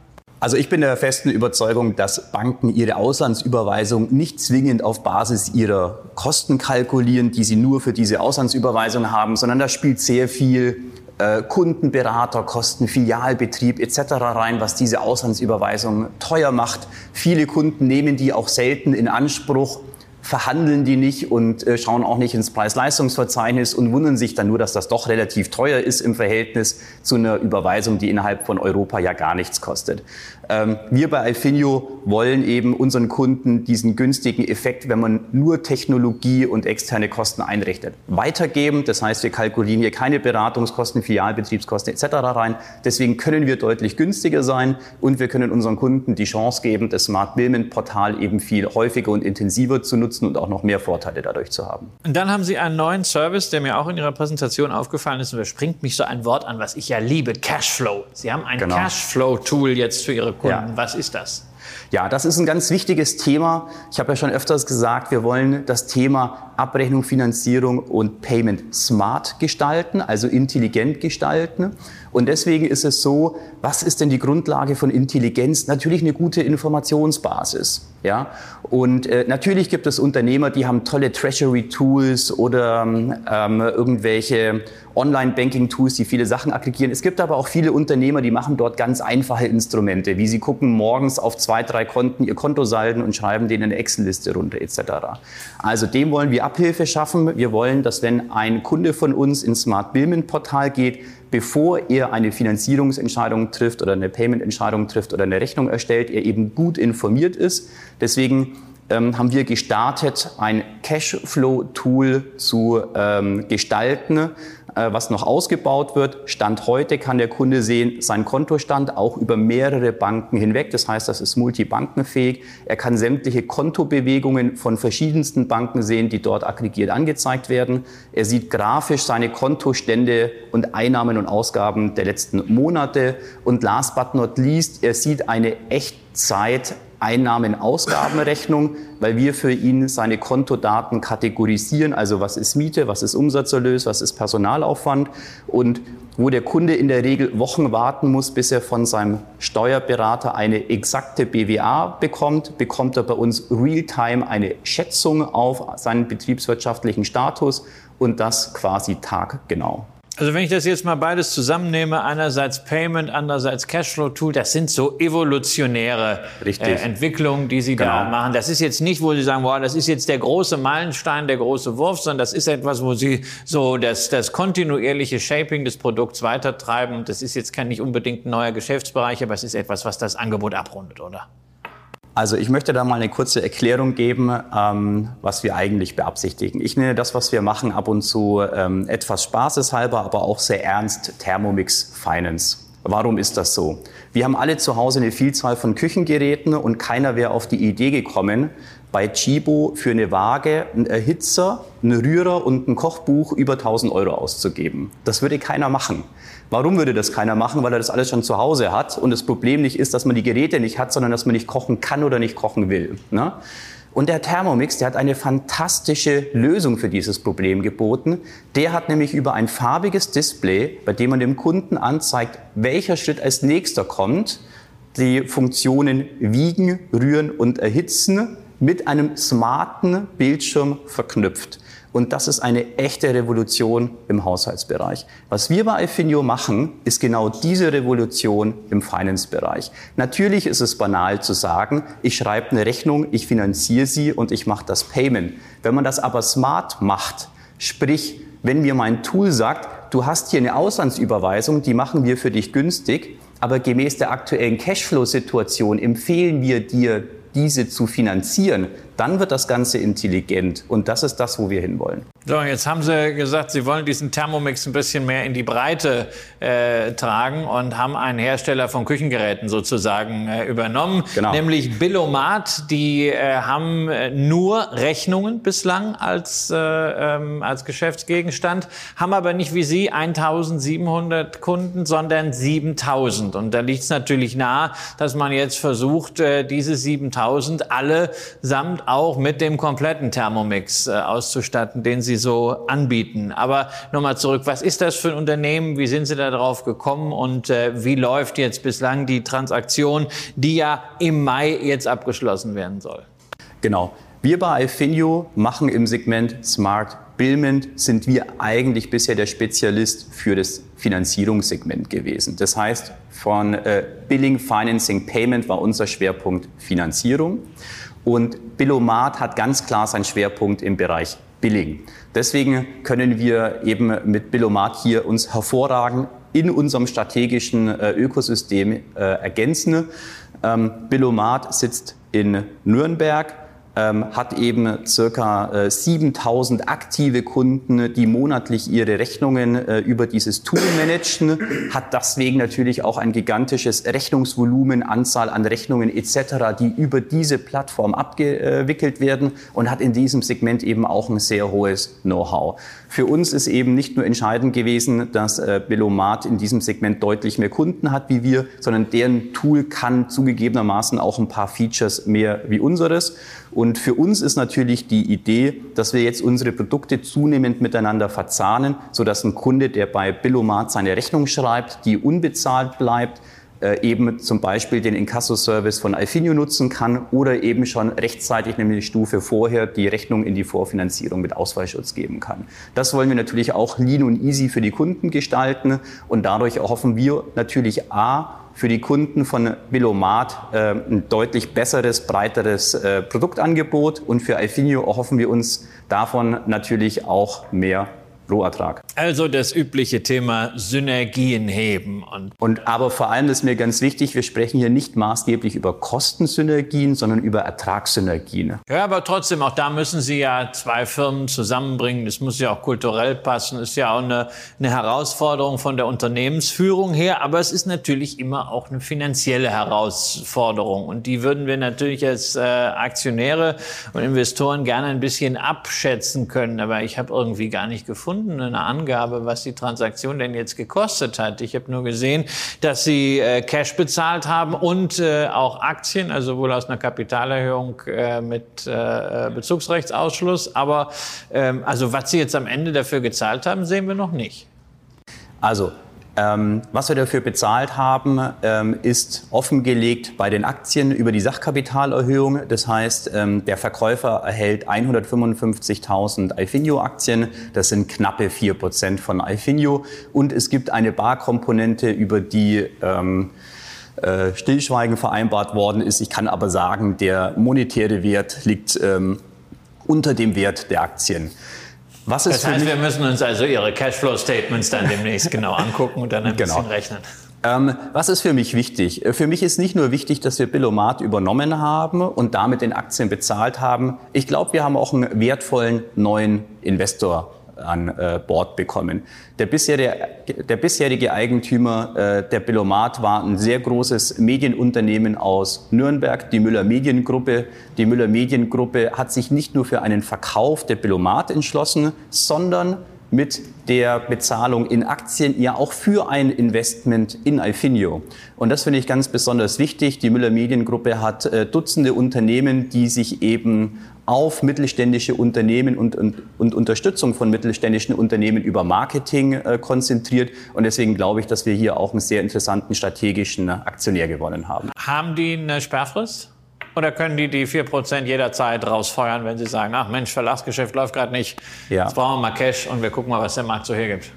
Also ich bin der festen Überzeugung, dass Banken ihre Auslandsüberweisung nicht zwingend auf Basis ihrer Kosten kalkulieren, die sie nur für diese Auslandsüberweisung haben, sondern da spielt sehr viel äh, Kundenberater, Kosten, Filialbetrieb etc. rein, was diese Auslandsüberweisung teuer macht. Viele Kunden nehmen die auch selten in Anspruch verhandeln die nicht und äh, schauen auch nicht ins Preis-Leistungsverzeichnis und wundern sich dann nur, dass das doch relativ teuer ist im Verhältnis zu einer Überweisung, die innerhalb von Europa ja gar nichts kostet. Ähm, wir bei Alfinio wollen eben unseren Kunden diesen günstigen Effekt, wenn man nur Technologie und externe Kosten einrichtet, weitergeben. Das heißt, wir kalkulieren hier keine Beratungskosten, Filialbetriebskosten etc. rein. Deswegen können wir deutlich günstiger sein und wir können unseren Kunden die Chance geben, das Smart Billment Portal eben viel häufiger und intensiver zu nutzen und auch noch mehr Vorteile dadurch zu haben. Und dann haben Sie einen neuen Service, der mir auch in Ihrer Präsentation aufgefallen ist und da springt mich so ein Wort an, was ich ja liebe, Cashflow. Sie haben ein genau. Cashflow-Tool jetzt für Ihre Kunden. Ja. Was ist das? Ja, das ist ein ganz wichtiges Thema. Ich habe ja schon öfters gesagt, wir wollen das Thema Abrechnung, Finanzierung und Payment smart gestalten, also intelligent gestalten. Und deswegen ist es so, was ist denn die Grundlage von Intelligenz? Natürlich eine gute Informationsbasis. Ja? Und äh, natürlich gibt es Unternehmer, die haben tolle Treasury-Tools oder ähm, irgendwelche Online-Banking-Tools, die viele Sachen aggregieren. Es gibt aber auch viele Unternehmer, die machen dort ganz einfache Instrumente, wie sie gucken morgens auf zwei, drei Konten ihr Konto salden und schreiben denen eine Excel-Liste runter etc. Also dem wollen wir Abhilfe schaffen. Wir wollen, dass wenn ein Kunde von uns ins Smart Billment Portal geht, bevor er eine Finanzierungsentscheidung trifft oder eine Payment-Entscheidung trifft oder eine Rechnung erstellt, er eben gut informiert ist. Deswegen ähm, haben wir gestartet, ein Cashflow-Tool zu ähm, gestalten, was noch ausgebaut wird. Stand heute kann der Kunde sehen, sein Kontostand auch über mehrere Banken hinweg. Das heißt, das ist multibankenfähig. Er kann sämtliche Kontobewegungen von verschiedensten Banken sehen, die dort aggregiert angezeigt werden. Er sieht grafisch seine Kontostände und Einnahmen und Ausgaben der letzten Monate. Und last but not least, er sieht eine Echtzeit Einnahmen-Ausgabenrechnung, weil wir für ihn seine Kontodaten kategorisieren, also was ist Miete, was ist Umsatzerlös, was ist Personalaufwand und wo der Kunde in der Regel Wochen warten muss, bis er von seinem Steuerberater eine exakte BWA bekommt, bekommt er bei uns real-time eine Schätzung auf seinen betriebswirtschaftlichen Status und das quasi taggenau. Also wenn ich das jetzt mal beides zusammennehme, einerseits Payment, andererseits Cashflow-Tool, das sind so evolutionäre äh, Entwicklungen, die Sie genau. da machen. Das ist jetzt nicht, wo Sie sagen, wow, das ist jetzt der große Meilenstein, der große Wurf, sondern das ist etwas, wo Sie so das, das kontinuierliche Shaping des Produkts weitertreiben. Das ist jetzt kein nicht unbedingt ein neuer Geschäftsbereich, aber es ist etwas, was das Angebot abrundet, oder? Also ich möchte da mal eine kurze Erklärung geben, ähm, was wir eigentlich beabsichtigen. Ich nenne das, was wir machen, ab und zu ähm, etwas spaßeshalber, aber auch sehr ernst Thermomix Finance. Warum ist das so? Wir haben alle zu Hause eine Vielzahl von Küchengeräten und keiner wäre auf die Idee gekommen, bei Chibo für eine Waage, einen Erhitzer, einen Rührer und ein Kochbuch über 1000 Euro auszugeben. Das würde keiner machen. Warum würde das keiner machen? Weil er das alles schon zu Hause hat und das Problem nicht ist, dass man die Geräte nicht hat, sondern dass man nicht kochen kann oder nicht kochen will. Ne? Und der Thermomix, der hat eine fantastische Lösung für dieses Problem geboten. Der hat nämlich über ein farbiges Display, bei dem man dem Kunden anzeigt, welcher Schritt als nächster kommt, die Funktionen wiegen, rühren und erhitzen mit einem smarten Bildschirm verknüpft. Und das ist eine echte Revolution im Haushaltsbereich. Was wir bei Affinio machen, ist genau diese Revolution im Finance-Bereich. Natürlich ist es banal zu sagen, ich schreibe eine Rechnung, ich finanziere sie und ich mache das Payment. Wenn man das aber smart macht, sprich, wenn mir mein Tool sagt, du hast hier eine Auslandsüberweisung, die machen wir für dich günstig, aber gemäß der aktuellen Cashflow-Situation empfehlen wir dir diese zu finanzieren, dann wird das Ganze intelligent. Und das ist das, wo wir hinwollen. So, jetzt haben Sie gesagt, Sie wollen diesen Thermomix ein bisschen mehr in die Breite äh, tragen und haben einen Hersteller von Küchengeräten sozusagen äh, übernommen, genau. nämlich Billomat. Die äh, haben äh, nur Rechnungen bislang als, äh, ähm, als Geschäftsgegenstand, haben aber nicht wie Sie 1700 Kunden, sondern 7000. Und da liegt es natürlich nahe, dass man jetzt versucht, äh, diese 7000 alle samt auch mit dem kompletten Thermomix auszustatten, den Sie so anbieten. Aber nochmal zurück, was ist das für ein Unternehmen? Wie sind Sie da drauf gekommen? Und äh, wie läuft jetzt bislang die Transaktion, die ja im Mai jetzt abgeschlossen werden soll? Genau. Wir bei Ifinio machen im Segment Smart Billment sind wir eigentlich bisher der Spezialist für das Finanzierungssegment gewesen. Das heißt, von äh, Billing, Financing, Payment war unser Schwerpunkt Finanzierung. Und Billomat hat ganz klar seinen Schwerpunkt im Bereich Billing. Deswegen können wir eben mit Billomat hier uns hervorragend in unserem strategischen äh, Ökosystem äh, ergänzen. Ähm, Billomat sitzt in Nürnberg, ähm, hat eben circa äh, 7000 aktive Kunden, die monatlich ihre Rechnungen äh, über dieses Tool managen, hat deswegen natürlich auch ein gigantisches Rechnungsvolumen, Anzahl an Rechnungen etc., die über diese Plattform abgewickelt werden und hat in diesem Segment eben auch ein sehr hohes Know-how. Für uns ist eben nicht nur entscheidend gewesen, dass äh, Belomat in diesem Segment deutlich mehr Kunden hat wie wir, sondern deren Tool kann zugegebenermaßen auch ein paar Features mehr wie unseres. Und für uns ist natürlich die Idee, dass wir jetzt unsere Produkte zunehmend miteinander verzahnen, sodass ein Kunde, der bei Billomat seine Rechnung schreibt, die unbezahlt bleibt, eben zum Beispiel den Inkasso-Service von Alfinio nutzen kann oder eben schon rechtzeitig, nämlich die Stufe vorher, die Rechnung in die Vorfinanzierung mit Ausfallschutz geben kann. Das wollen wir natürlich auch lean und easy für die Kunden gestalten und dadurch erhoffen wir natürlich A, für die Kunden von Billomat äh, ein deutlich besseres, breiteres äh, Produktangebot und für Alfinio erhoffen wir uns davon natürlich auch mehr Rohertrag. Also das übliche Thema Synergien heben. Und, und aber vor allem ist mir ganz wichtig, wir sprechen hier nicht maßgeblich über Kostensynergien, sondern über Ertragssynergien. Ja, aber trotzdem, auch da müssen Sie ja zwei Firmen zusammenbringen. Das muss ja auch kulturell passen. Das ist ja auch eine, eine Herausforderung von der Unternehmensführung her. Aber es ist natürlich immer auch eine finanzielle Herausforderung. Und die würden wir natürlich als äh, Aktionäre und Investoren gerne ein bisschen abschätzen können. Aber ich habe irgendwie gar nicht gefunden, gefunden, eine Angabe, was die Transaktion denn jetzt gekostet hat. Ich habe nur gesehen, dass sie äh, Cash bezahlt haben und äh, auch Aktien, also wohl aus einer Kapitalerhöhung äh, mit äh, Bezugsrechtsausschluss. Aber ähm, also was sie jetzt am Ende dafür gezahlt haben, sehen wir noch nicht. Also ähm, was wir dafür bezahlt haben, ähm, ist offengelegt bei den Aktien über die Sachkapitalerhöhung. Das heißt, ähm, der Verkäufer erhält 155.000 Alfinio-Aktien. Das sind knappe 4 Prozent von Alfinio. Und es gibt eine Barkomponente, über die ähm, äh, Stillschweigen vereinbart worden ist. Ich kann aber sagen, der monetäre Wert liegt ähm, unter dem Wert der Aktien. Was ist das heißt, wir müssen uns also Ihre Cashflow-Statements dann demnächst genau angucken und dann ein genau. bisschen rechnen. Ähm, was ist für mich wichtig? Äh, für mich ist nicht nur wichtig, dass wir Billomat übernommen haben und damit den Aktien bezahlt haben. Ich glaube, wir haben auch einen wertvollen neuen Investor an äh, Bord bekommen. Der bisherige, der bisherige Eigentümer äh, der Billomat war ein sehr großes Medienunternehmen aus Nürnberg, die Müller Mediengruppe. Die Müller Mediengruppe hat sich nicht nur für einen Verkauf der Billomat entschlossen, sondern mit der Bezahlung in Aktien ja auch für ein Investment in Alfinio. Und das finde ich ganz besonders wichtig. Die Müller Mediengruppe hat äh, Dutzende Unternehmen, die sich eben auf mittelständische Unternehmen und, und, und Unterstützung von mittelständischen Unternehmen über Marketing äh, konzentriert. Und deswegen glaube ich, dass wir hier auch einen sehr interessanten strategischen Aktionär gewonnen haben. Haben die eine Sperrfrist? Oder können die die 4% jederzeit rausfeuern, wenn sie sagen, ach Mensch, Verlagsgeschäft läuft gerade nicht, ja. jetzt brauchen wir mal Cash und wir gucken mal, was der Markt so hergibt?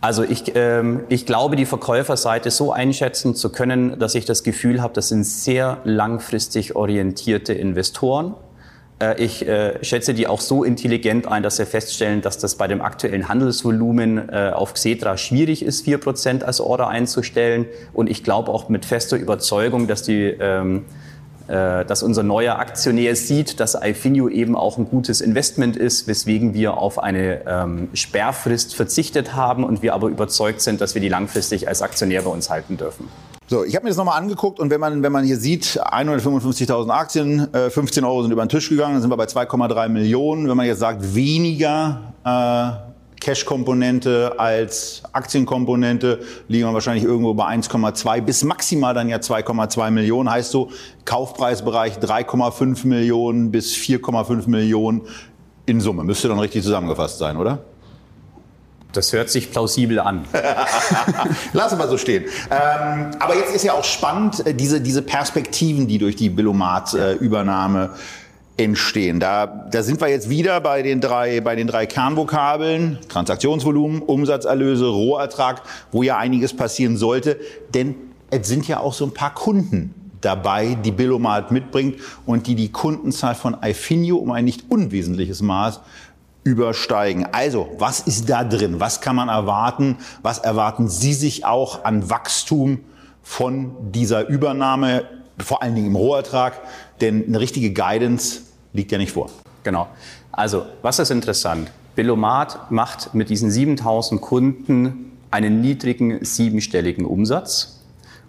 Also ich, ähm, ich glaube, die Verkäuferseite so einschätzen zu können, dass ich das Gefühl habe, das sind sehr langfristig orientierte Investoren. Äh, ich äh, schätze die auch so intelligent ein, dass sie feststellen, dass das bei dem aktuellen Handelsvolumen äh, auf Xetra schwierig ist, 4% als Order einzustellen. Und ich glaube auch mit fester Überzeugung, dass die ähm, äh, dass unser neuer Aktionär sieht, dass Ifinio eben auch ein gutes Investment ist, weswegen wir auf eine ähm, Sperrfrist verzichtet haben und wir aber überzeugt sind, dass wir die langfristig als Aktionär bei uns halten dürfen. So, ich habe mir das nochmal angeguckt und wenn man, wenn man hier sieht, 155.000 Aktien, äh, 15 Euro sind über den Tisch gegangen, dann sind wir bei 2,3 Millionen. Wenn man jetzt sagt, weniger äh, Cash-Komponente als Aktienkomponente liegen wir wahrscheinlich irgendwo bei 1,2 bis maximal dann ja 2,2 Millionen. Heißt so, Kaufpreisbereich 3,5 Millionen bis 4,5 Millionen in Summe. Müsste dann richtig zusammengefasst sein, oder? Das hört sich plausibel an. Lassen wir so stehen. Ähm, aber jetzt ist ja auch spannend, äh, diese, diese Perspektiven, die durch die Billomat-Übernahme entstehen. Da, da sind wir jetzt wieder bei den drei, bei den drei Kernvokabeln. Transaktionsvolumen, Umsatzerlöse, Rohertrag, wo ja einiges passieren sollte. Denn es sind ja auch so ein paar Kunden dabei, die Billomat mitbringt und die die Kundenzahl von Ifinio um ein nicht unwesentliches Maß übersteigen. Also, was ist da drin? Was kann man erwarten? Was erwarten Sie sich auch an Wachstum von dieser Übernahme, vor allen Dingen im Rohertrag? Denn eine richtige Guidance liegt ja nicht vor. Genau. Also, was ist interessant? Billomat macht mit diesen 7000 Kunden einen niedrigen siebenstelligen Umsatz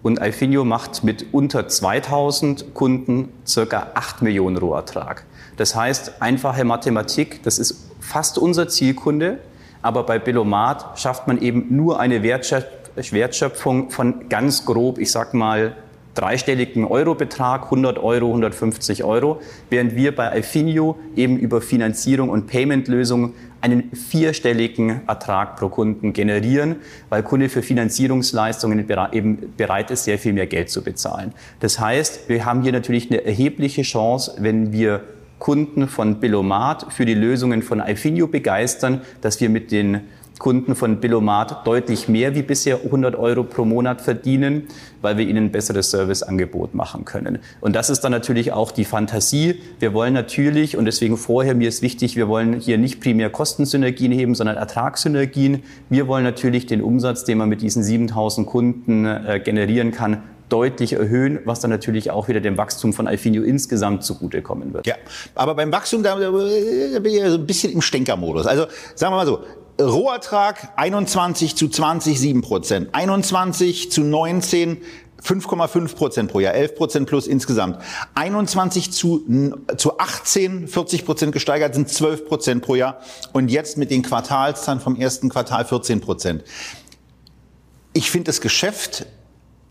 und Alfinio macht mit unter 2000 Kunden circa 8 Millionen Rohertrag. Das heißt, einfache Mathematik, das ist fast unser Zielkunde, aber bei Billomat schafft man eben nur eine Wertschöpfung von ganz grob, ich sag mal, dreistelligen Eurobetrag, 100 Euro, 150 Euro, während wir bei Alfinio eben über Finanzierung und Payment-Lösungen einen vierstelligen Ertrag pro Kunden generieren, weil Kunde für Finanzierungsleistungen eben bereit ist, sehr viel mehr Geld zu bezahlen. Das heißt, wir haben hier natürlich eine erhebliche Chance, wenn wir Kunden von Billomat für die Lösungen von Alfinio begeistern, dass wir mit den Kunden von Billomat deutlich mehr wie bisher 100 Euro pro Monat verdienen, weil wir ihnen ein besseres Serviceangebot machen können. Und das ist dann natürlich auch die Fantasie. Wir wollen natürlich, und deswegen vorher mir ist wichtig, wir wollen hier nicht primär Kostensynergien heben, sondern Ertragssynergien. Wir wollen natürlich den Umsatz, den man mit diesen 7000 Kunden äh, generieren kann, deutlich erhöhen, was dann natürlich auch wieder dem Wachstum von Alfinio insgesamt zugutekommen wird. Ja, aber beim Wachstum, da bin ich so ein bisschen im Stenkermodus. Also sagen wir mal so, Rohertrag 21 zu 20, 7 Prozent. 21 zu 19, 5,5 Prozent pro Jahr, 11 Prozent plus insgesamt. 21 zu, zu 18, 40 Prozent gesteigert sind 12 Prozent pro Jahr. Und jetzt mit den Quartalszahlen vom ersten Quartal 14 Prozent. Ich finde das Geschäft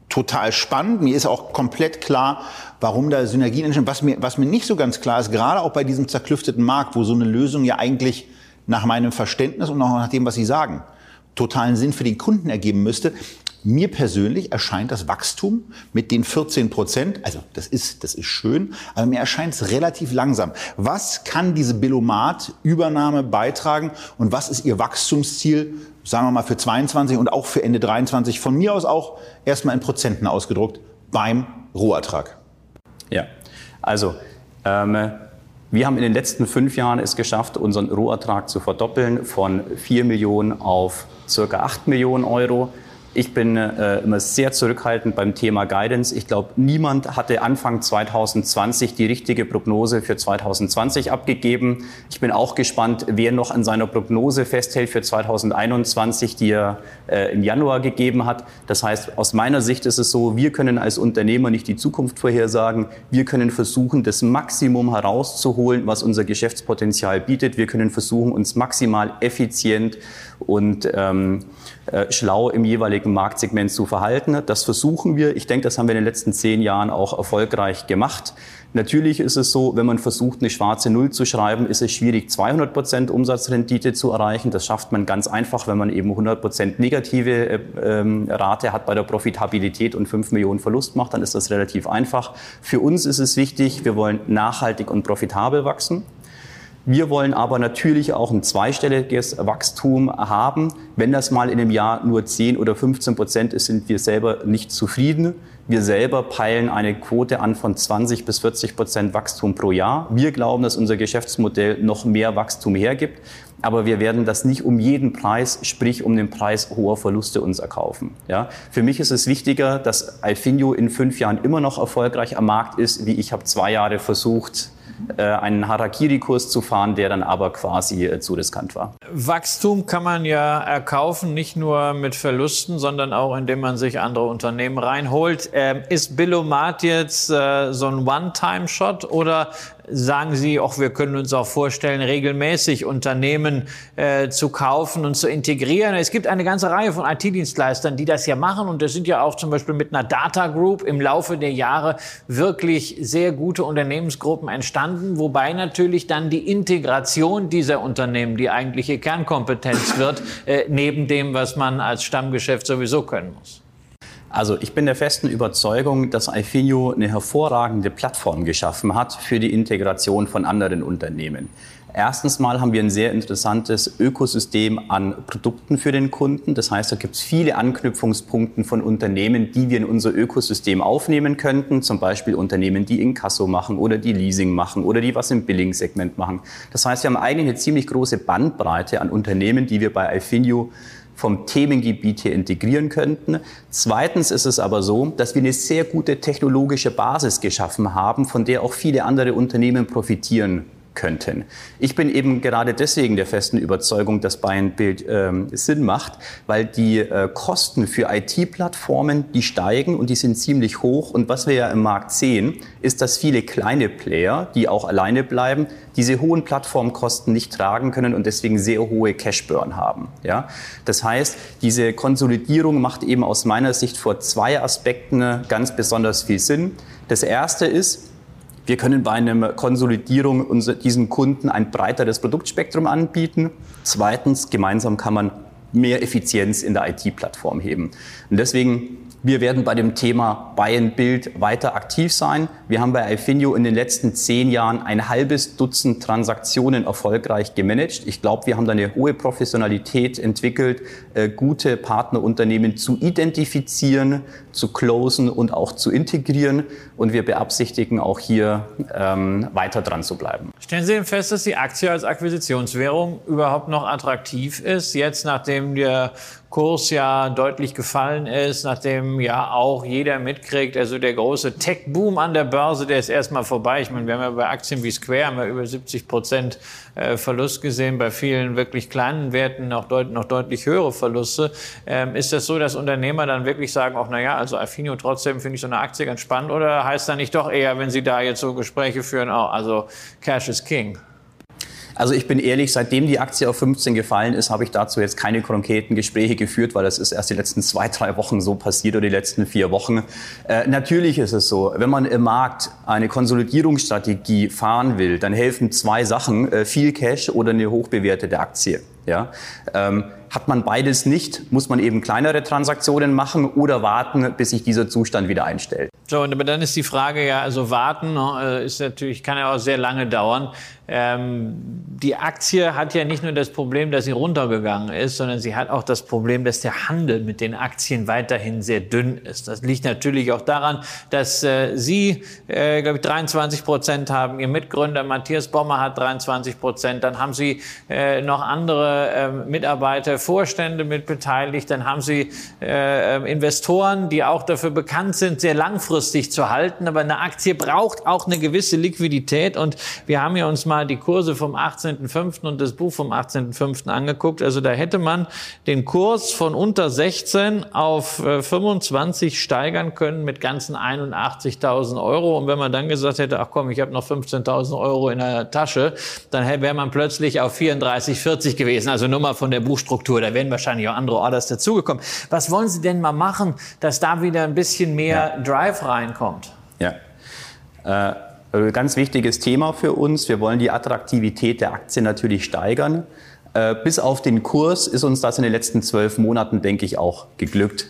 total spannend. Mir ist auch komplett klar, warum da Synergien entstehen. Was mir, was mir nicht so ganz klar ist, gerade auch bei diesem zerklüfteten Markt, wo so eine Lösung ja eigentlich nach meinem Verständnis und auch nach dem, was Sie sagen, totalen Sinn für den Kunden ergeben müsste. Mir persönlich erscheint das Wachstum mit den 14 Prozent, also das ist, das ist schön, aber mir erscheint es relativ langsam. Was kann diese Billomat-Übernahme beitragen und was ist Ihr Wachstumsziel, sagen wir mal für 22 und auch für Ende 23, von mir aus auch erstmal in Prozenten ausgedruckt, beim Rohertrag? Ja, also ähm, wir haben in den letzten fünf Jahren es geschafft, unseren Rohertrag zu verdoppeln von 4 Millionen auf circa 8 Millionen Euro. Ich bin äh, immer sehr zurückhaltend beim Thema Guidance. Ich glaube, niemand hatte Anfang 2020 die richtige Prognose für 2020 abgegeben. Ich bin auch gespannt, wer noch an seiner Prognose festhält für 2021, die er äh, im Januar gegeben hat. Das heißt, aus meiner Sicht ist es so, wir können als Unternehmer nicht die Zukunft vorhersagen. Wir können versuchen, das Maximum herauszuholen, was unser Geschäftspotenzial bietet. Wir können versuchen, uns maximal effizient und ähm, äh, schlau im jeweiligen Marktsegment zu verhalten. Das versuchen wir. Ich denke, das haben wir in den letzten zehn Jahren auch erfolgreich gemacht. Natürlich ist es so, wenn man versucht, eine schwarze Null zu schreiben, ist es schwierig, 200 Prozent Umsatzrendite zu erreichen. Das schafft man ganz einfach, wenn man eben 100 Prozent negative äh, ähm, Rate hat bei der Profitabilität und 5 Millionen Verlust macht, dann ist das relativ einfach. Für uns ist es wichtig, wir wollen nachhaltig und profitabel wachsen. Wir wollen aber natürlich auch ein zweistelliges Wachstum haben. Wenn das mal in einem Jahr nur 10 oder 15 Prozent ist, sind wir selber nicht zufrieden. Wir selber peilen eine Quote an von 20 bis 40 Prozent Wachstum pro Jahr. Wir glauben, dass unser Geschäftsmodell noch mehr Wachstum hergibt. Aber wir werden das nicht um jeden Preis, sprich um den Preis hoher Verluste uns erkaufen. Ja? Für mich ist es wichtiger, dass Alfinio in fünf Jahren immer noch erfolgreich am Markt ist, wie ich habe zwei Jahre versucht, einen Harakiri-Kurs zu fahren, der dann aber quasi äh, zu riskant war. Wachstum kann man ja erkaufen, nicht nur mit Verlusten, sondern auch indem man sich andere Unternehmen reinholt. Ähm, ist Billomat jetzt äh, so ein One-Time-Shot oder sagen Sie, auch wir können uns auch vorstellen, regelmäßig Unternehmen äh, zu kaufen und zu integrieren. Es gibt eine ganze Reihe von IT-Dienstleistern, die das ja machen und das sind ja auch zum Beispiel mit einer Data Group im Laufe der Jahre wirklich sehr gute Unternehmensgruppen entstanden, wobei natürlich dann die Integration dieser Unternehmen die eigentliche Kernkompetenz wird, äh, neben dem, was man als Stammgeschäft sowieso können muss. Also ich bin der festen Überzeugung, dass Alfinio eine hervorragende Plattform geschaffen hat für die Integration von anderen Unternehmen. Erstens mal haben wir ein sehr interessantes Ökosystem an Produkten für den Kunden. Das heißt, da gibt es viele Anknüpfungspunkte von Unternehmen, die wir in unser Ökosystem aufnehmen könnten. Zum Beispiel Unternehmen, die Inkasso machen oder die Leasing machen oder die was im Billing-Segment machen. Das heißt, wir haben eigentlich eine ziemlich große Bandbreite an Unternehmen, die wir bei Alfinio vom Themengebiet hier integrieren könnten. Zweitens ist es aber so, dass wir eine sehr gute technologische Basis geschaffen haben, von der auch viele andere Unternehmen profitieren könnten. Ich bin eben gerade deswegen der festen Überzeugung, dass Buy and Build ähm, Sinn macht, weil die äh, Kosten für IT-Plattformen, die steigen und die sind ziemlich hoch. Und was wir ja im Markt sehen, ist, dass viele kleine Player, die auch alleine bleiben, diese hohen Plattformkosten nicht tragen können und deswegen sehr hohe Cashburn haben. Ja? Das heißt, diese Konsolidierung macht eben aus meiner Sicht vor zwei Aspekten ganz besonders viel Sinn. Das erste ist, wir können bei einer Konsolidierung diesen Kunden ein breiteres Produktspektrum anbieten. Zweitens, gemeinsam kann man mehr Effizienz in der IT-Plattform heben. Und deswegen Wir werden bei dem Thema Buy and Build weiter aktiv sein. Wir haben bei Ifinio in den letzten zehn Jahren ein halbes Dutzend Transaktionen erfolgreich gemanagt. Ich glaube, wir haben da eine hohe Professionalität entwickelt, äh, gute Partnerunternehmen zu identifizieren, zu closen und auch zu integrieren. Und wir beabsichtigen auch hier ähm, weiter dran zu bleiben. Stellen Sie denn fest, dass die Aktie als Akquisitionswährung überhaupt noch attraktiv ist, jetzt nachdem der Kurs ja deutlich gefallen ist, nachdem ja auch jeder mitkriegt, also der große Tech-Boom an der Börse, der ist erstmal vorbei. Ich meine, wir haben ja bei Aktien wie Square haben wir über 70 Prozent äh, Verlust gesehen, bei vielen wirklich kleinen Werten noch, deut noch deutlich höhere Verluste. Ähm, ist das so, dass Unternehmer dann wirklich sagen, auch naja, also Affinio trotzdem finde ich so eine Aktie ganz spannend oder heißt da nicht doch eher, wenn Sie da jetzt so Gespräche führen, oh, also Cash is King? Also ich bin ehrlich, seitdem die Aktie auf 15 gefallen ist, habe ich dazu jetzt keine konkreten Gespräche geführt, weil das ist erst die letzten zwei, drei Wochen so passiert oder die letzten vier Wochen. Äh, natürlich ist es so, wenn man im Markt eine Konsolidierungsstrategie fahren will, dann helfen zwei Sachen, äh, viel Cash oder eine hochbewertete Aktie. Ja? Ähm, hat man beides nicht, muss man eben kleinere Transaktionen machen oder warten, bis sich dieser Zustand wieder einstellt. So, aber dann ist die Frage ja, also warten ne, ist natürlich, kann ja auch sehr lange dauern. Ähm, die Aktie hat ja nicht nur das Problem, dass sie runtergegangen ist, sondern sie hat auch das Problem, dass der Handel mit den Aktien weiterhin sehr dünn ist. Das liegt natürlich auch daran, dass äh, Sie, äh, glaube ich, 23 Prozent haben. Ihr Mitgründer Matthias Bommer hat 23 Prozent. Dann haben Sie äh, noch andere äh, Mitarbeiter, Vorstände mit beteiligt. Dann haben Sie äh, Investoren, die auch dafür bekannt sind, sehr langfristig zu halten. Aber eine Aktie braucht auch eine gewisse Liquidität. Und wir haben ja uns mal die Kurse vom 18.05. und das Buch vom 18.05. angeguckt. Also da hätte man den Kurs von unter 16 auf 25 äh, steigern können mit ganzen 81.000 Euro. Und wenn man dann gesagt hätte, ach komm, ich habe noch 15.000 Euro in der Tasche, dann wäre man plötzlich auf 34, 40 gewesen. Also nur mal von der Buchstruktur. Da wären wahrscheinlich auch andere Orders dazugekommen. Was wollen Sie denn mal machen, dass da wieder ein bisschen mehr ja. Drive reinkommt? Ja. Äh äh, ganz wichtiges Thema für uns. Wir wollen die Attraktivität der Aktien natürlich steigern. Äh, bis auf den Kurs ist uns das in den letzten zwölf Monaten, denke ich, auch geglückt.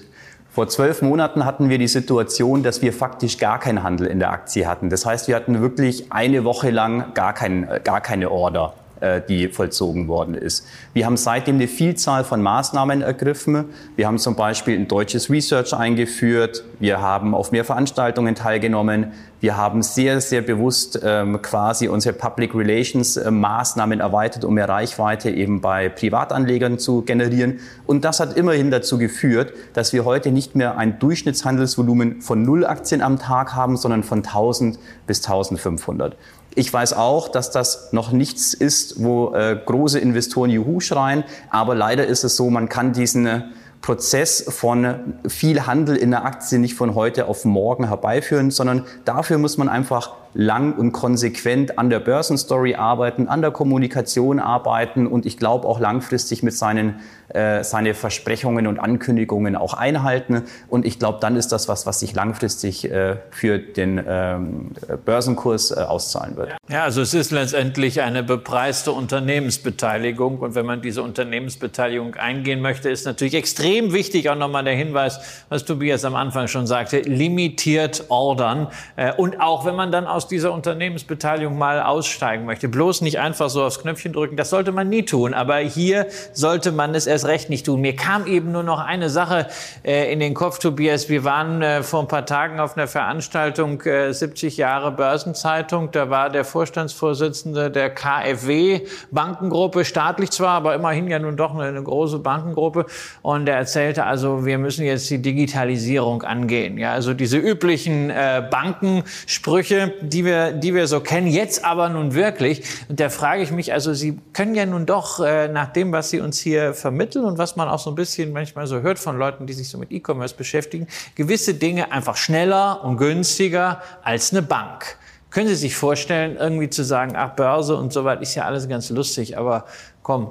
Vor zwölf Monaten hatten wir die Situation, dass wir faktisch gar keinen Handel in der Aktie hatten. Das heißt, wir hatten wirklich eine Woche lang gar, kein, gar keine Order. Äh, die vollzogen worden ist. Wir haben seitdem eine Vielzahl von Maßnahmen ergriffen. Wir haben zum Beispiel ein deutsches Research eingeführt. Wir haben auf mehr Veranstaltungen teilgenommen. Wir haben sehr, sehr bewusst ähm, quasi unsere Public Relations äh, Maßnahmen erweitert, um mehr Reichweite eben bei Privatanlegern zu generieren. Und das hat immerhin dazu geführt, dass wir heute nicht mehr ein Durchschnittshandelsvolumen von null Aktien am Tag haben, sondern von 1000 bis 1500. Ich weiß auch, dass das noch nichts ist, wo äh, große Investoren Juhu schreien, aber leider ist es so, man kann diesen äh, Prozess von viel Handel in der Aktie nicht von heute auf morgen herbeiführen, sondern dafür muss man einfach lang und konsequent an der Börsenstory arbeiten, an der Kommunikation arbeiten und ich glaube auch langfristig mit seinen äh, seine Versprechungen und Ankündigungen auch einhalten. Und ich glaube, dann ist das was, was sich langfristig äh, für den ähm, Börsenkurs äh, auszahlen wird. Ja, also es ist letztendlich eine bepreiste Unternehmensbeteiligung. Und wenn man diese Unternehmensbeteiligung eingehen möchte, ist natürlich extrem wichtig auch nochmal der Hinweis, was Tobias am Anfang schon sagte, limitiert ordern. Äh, und auch wenn man dann aus dieser Unternehmensbeteiligung mal aussteigen möchte, bloß nicht einfach so aufs Knöpfchen drücken, das sollte man nie tun. Aber hier sollte man es erst recht nicht tun. Mir kam eben nur noch eine Sache äh, in den Kopf, Tobias. Wir waren äh, vor ein paar Tagen auf einer Veranstaltung äh, 70 Jahre Börsenzeitung. Da war der Vorstandsvorsitzende der KfW Bankengruppe, staatlich zwar, aber immerhin ja nun doch eine, eine große Bankengruppe. Und er erzählte also, wir müssen jetzt die Digitalisierung angehen. Ja, also diese üblichen äh, Bankensprüche, die wir, die wir so kennen, jetzt aber nun wirklich. Und da frage ich mich, also Sie können ja nun doch äh, nach dem, was Sie uns hier vermitteln, und was man auch so ein bisschen manchmal so hört von Leuten, die sich so mit E-Commerce beschäftigen, gewisse Dinge einfach schneller und günstiger als eine Bank. Können Sie sich vorstellen, irgendwie zu sagen, ach, Börse und so weiter ist ja alles ganz lustig, aber komm,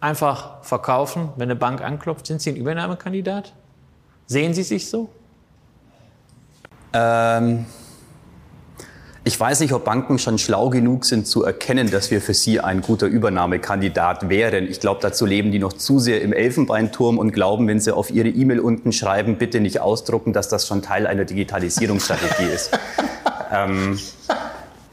einfach verkaufen, wenn eine Bank anklopft, sind Sie ein Übernahmekandidat? Sehen Sie sich so? Ähm, Ich weiß nicht, ob Banken schon schlau genug sind zu erkennen, dass wir für sie ein guter Übernahmekandidat wären. Ich glaube, dazu leben die noch zu sehr im Elfenbeinturm und glauben, wenn sie auf ihre E-Mail unten schreiben, bitte nicht ausdrucken, dass das schon Teil einer Digitalisierungsstrategie ist. ähm,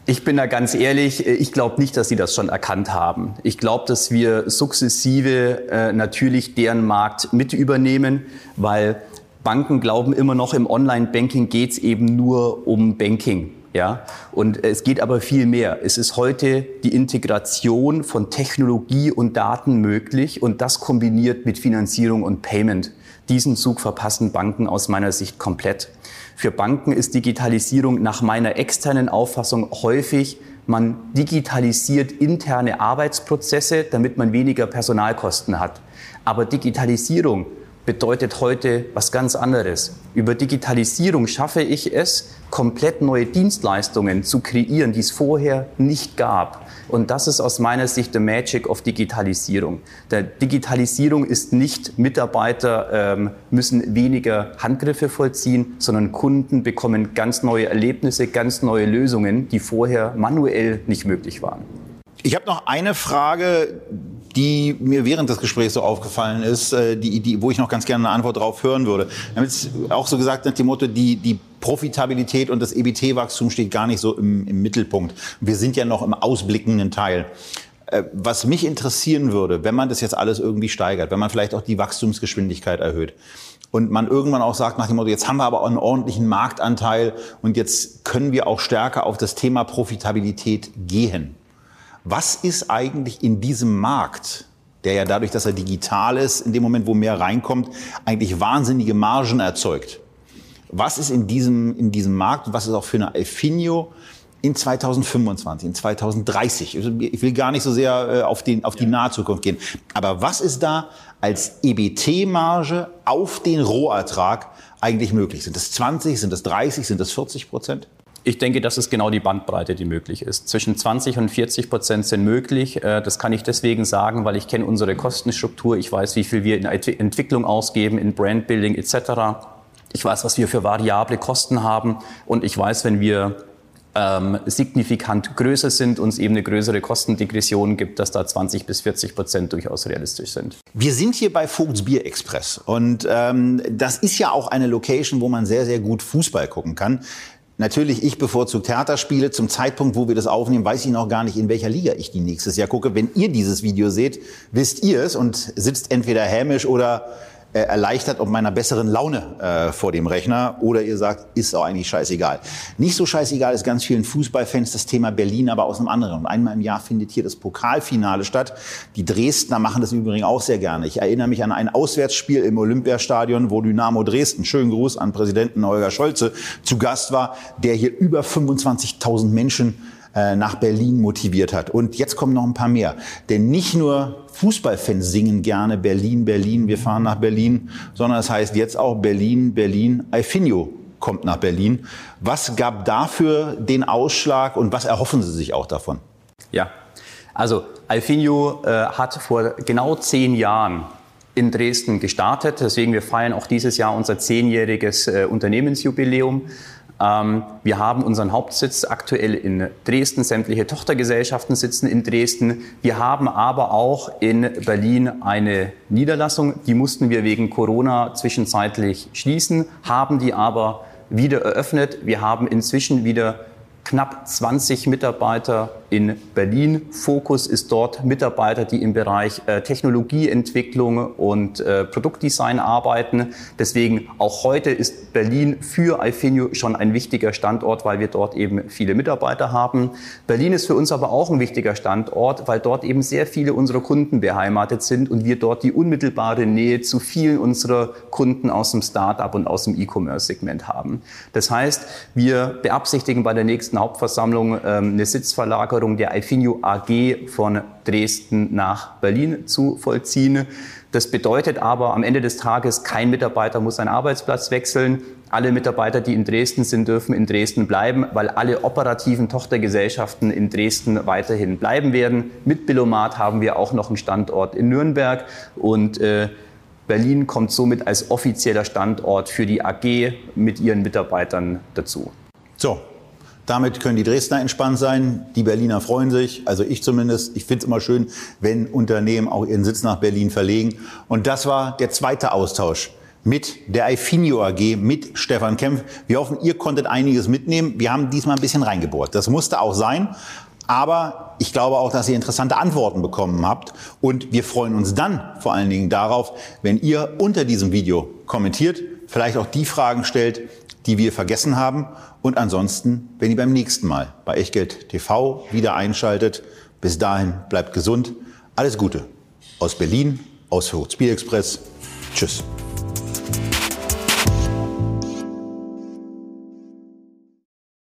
ich bin da ganz ehrlich, ich glaube nicht, dass sie das schon erkannt haben. Ich glaube, dass wir sukzessive äh, natürlich deren Markt mit übernehmen, weil Banken glauben immer noch, im Online-Banking geht es eben nur um Banking. Ja, und es geht aber viel mehr. Es ist heute die Integration von Technologie und Daten möglich und das kombiniert mit Finanzierung und Payment. Diesen Zug verpassen Banken aus meiner Sicht komplett. Für Banken ist Digitalisierung nach meiner externen Auffassung häufig, man digitalisiert interne Arbeitsprozesse, damit man weniger Personalkosten hat. Aber Digitalisierung bedeutet heute was ganz anderes. Über Digitalisierung schaffe ich es, komplett neue Dienstleistungen zu kreieren, die es vorher nicht gab. Und das ist aus meiner Sicht the magic of Digitalisierung. Der Digitalisierung ist nicht Mitarbeiter ähm, müssen weniger Handgriffe vollziehen, sondern Kunden bekommen ganz neue Erlebnisse, ganz neue Lösungen, die vorher manuell nicht möglich waren. Ich habe noch eine Frage, die mir während des Gesprächs so aufgefallen ist, äh, die, die, wo ich noch ganz gerne eine Antwort darauf hören würde. Wir haben jetzt auch so gesagt nach dem Motto, die, die Profitabilität und das EBT-Wachstum steht gar nicht so im, im Mittelpunkt. Wir sind ja noch im ausblickenden Teil. Äh, was mich interessieren würde, wenn man das jetzt alles irgendwie steigert, wenn man vielleicht auch die Wachstumsgeschwindigkeit erhöht und man irgendwann auch sagt nach dem Motto, jetzt haben wir aber einen ordentlichen Marktanteil und jetzt können wir auch stärker auf das Thema Profitabilität gehen. Was ist eigentlich in diesem Markt, der ja dadurch, dass er digital ist, in dem Moment, wo mehr reinkommt, eigentlich wahnsinnige Margen erzeugt? Was ist in diesem, in diesem Markt, was ist auch für eine Alfinio in 2025, in 2030? Ich will gar nicht so sehr äh, auf, den, auf die nahe Zukunft gehen. Aber was ist da als EBT-Marge auf den Rohertrag eigentlich möglich? Sind das 20, sind das 30, sind das 40 Prozent? Ich denke, das ist genau die Bandbreite, die möglich ist. Zwischen 20 und 40 Prozent sind möglich. Äh, das kann ich deswegen sagen, weil ich kenne unsere Kostenstruktur. Ich weiß, wie viel wir in Entwicklung ausgeben, in Brandbuilding etc. Ich weiß, was wir für variable Kosten haben. Und ich weiß, wenn wir ähm, signifikant größer sind, uns eben eine größere Kostendegression gibt, dass da 20 bis 40 Prozent durchaus realistisch sind. Wir sind hier bei Vogts Bier Express und ähm, das ist ja auch eine Location, wo man sehr, sehr gut Fußball gucken kann. Natürlich, ich bevorzugt Hertha-Spiele. Zum Zeitpunkt, wo wir das aufnehmen, weiß ich noch gar nicht, in welcher Liga ich die nächstes Jahr gucke. Wenn ihr dieses Video seht, wisst ihr es und sitzt entweder hämisch oder erleichtert ob meiner besseren Laune äh, vor dem Rechner oder ihr sagt, ist auch eigentlich scheißegal. Nicht so scheißegal ist ganz vielen Fußballfans das Thema Berlin, aber aus einem anderen. Und einmal im Jahr findet hier das Pokalfinale statt. Die Dresdner machen das im Übrigen auch sehr gerne. Ich erinnere mich an ein Auswärtsspiel im Olympiastadion, wo Dynamo Dresden, schönen Gruß an Präsidenten Holger Scholze, zu Gast war, der hier über 25.000 Menschen äh, nach Berlin motiviert hat. Und jetzt kommen noch ein paar mehr. Denn nicht nur Fußballfans singen gerne Berlin, Berlin, wir fahren nach Berlin, sondern es das heißt jetzt auch Berlin, Berlin, Alfinio kommt nach Berlin. Was gab dafür den Ausschlag und was erhoffen Sie sich auch davon? Ja, also Alfinio äh, hat vor genau zehn Jahren in Dresden gestartet. Deswegen wir feiern auch dieses Jahr unser zehnjähriges äh, Unternehmensjubiläum. Ähm, wir haben unseren Hauptsitz aktuell in Dresden, sämtliche Tochtergesellschaften sitzen in Dresden. Wir haben aber auch in Berlin eine Niederlassung, die mussten wir wegen Corona zwischenzeitlich schließen, haben die aber wieder eröffnet. Wir haben inzwischen wieder knapp 20 Mitarbeiter in Berlin. Fokus ist dort Mitarbeiter, die im Bereich äh, Technologieentwicklung und äh, Produktdesign arbeiten. Deswegen auch heute ist Berlin für Alfinio schon ein wichtiger Standort, weil wir dort eben viele Mitarbeiter haben. Berlin ist für uns aber auch ein wichtiger Standort, weil dort eben sehr viele unserer Kunden beheimatet sind und wir dort die unmittelbare Nähe zu vielen unserer Kunden aus dem Startup und aus dem E-Commerce-Segment haben. Das heißt, wir beabsichtigen bei der nächsten Hauptversammlung ähm, eine Sitzverlagerung der Alfinio AG von Dresden nach Berlin zu vollziehen. Das bedeutet aber am Ende des Tages, kein Mitarbeiter muss seinen Arbeitsplatz wechseln. Alle Mitarbeiter, die in Dresden sind, dürfen in Dresden bleiben, weil alle operativen Tochtergesellschaften in Dresden weiterhin bleiben werden. Mit Billomat haben wir auch noch einen Standort in Nürnberg und äh, Berlin kommt somit als offizieller Standort für die AG mit ihren Mitarbeitern dazu. So, Damit können die Dresdner entspannt sein, die Berliner freuen sich, also ich zumindest. Ich finde es immer schön, wenn Unternehmen auch ihren Sitz nach Berlin verlegen. Und das war der zweite Austausch mit der Ifinio AG, mit Stefan Kempf. Wir hoffen, ihr konntet einiges mitnehmen. Wir haben diesmal ein bisschen reingebohrt. Das musste auch sein. Aber ich glaube auch, dass ihr interessante Antworten bekommen habt. Und wir freuen uns dann vor allen Dingen darauf, wenn ihr unter diesem Video kommentiert, vielleicht auch die Fragen stellt, die wir vergessen haben. Und ansonsten, wenn ihr beim nächsten Mal bei Echtgeld TV wieder einschaltet. Bis dahin bleibt gesund. Alles Gute. Aus Berlin, aus Speed Express. Tschüss.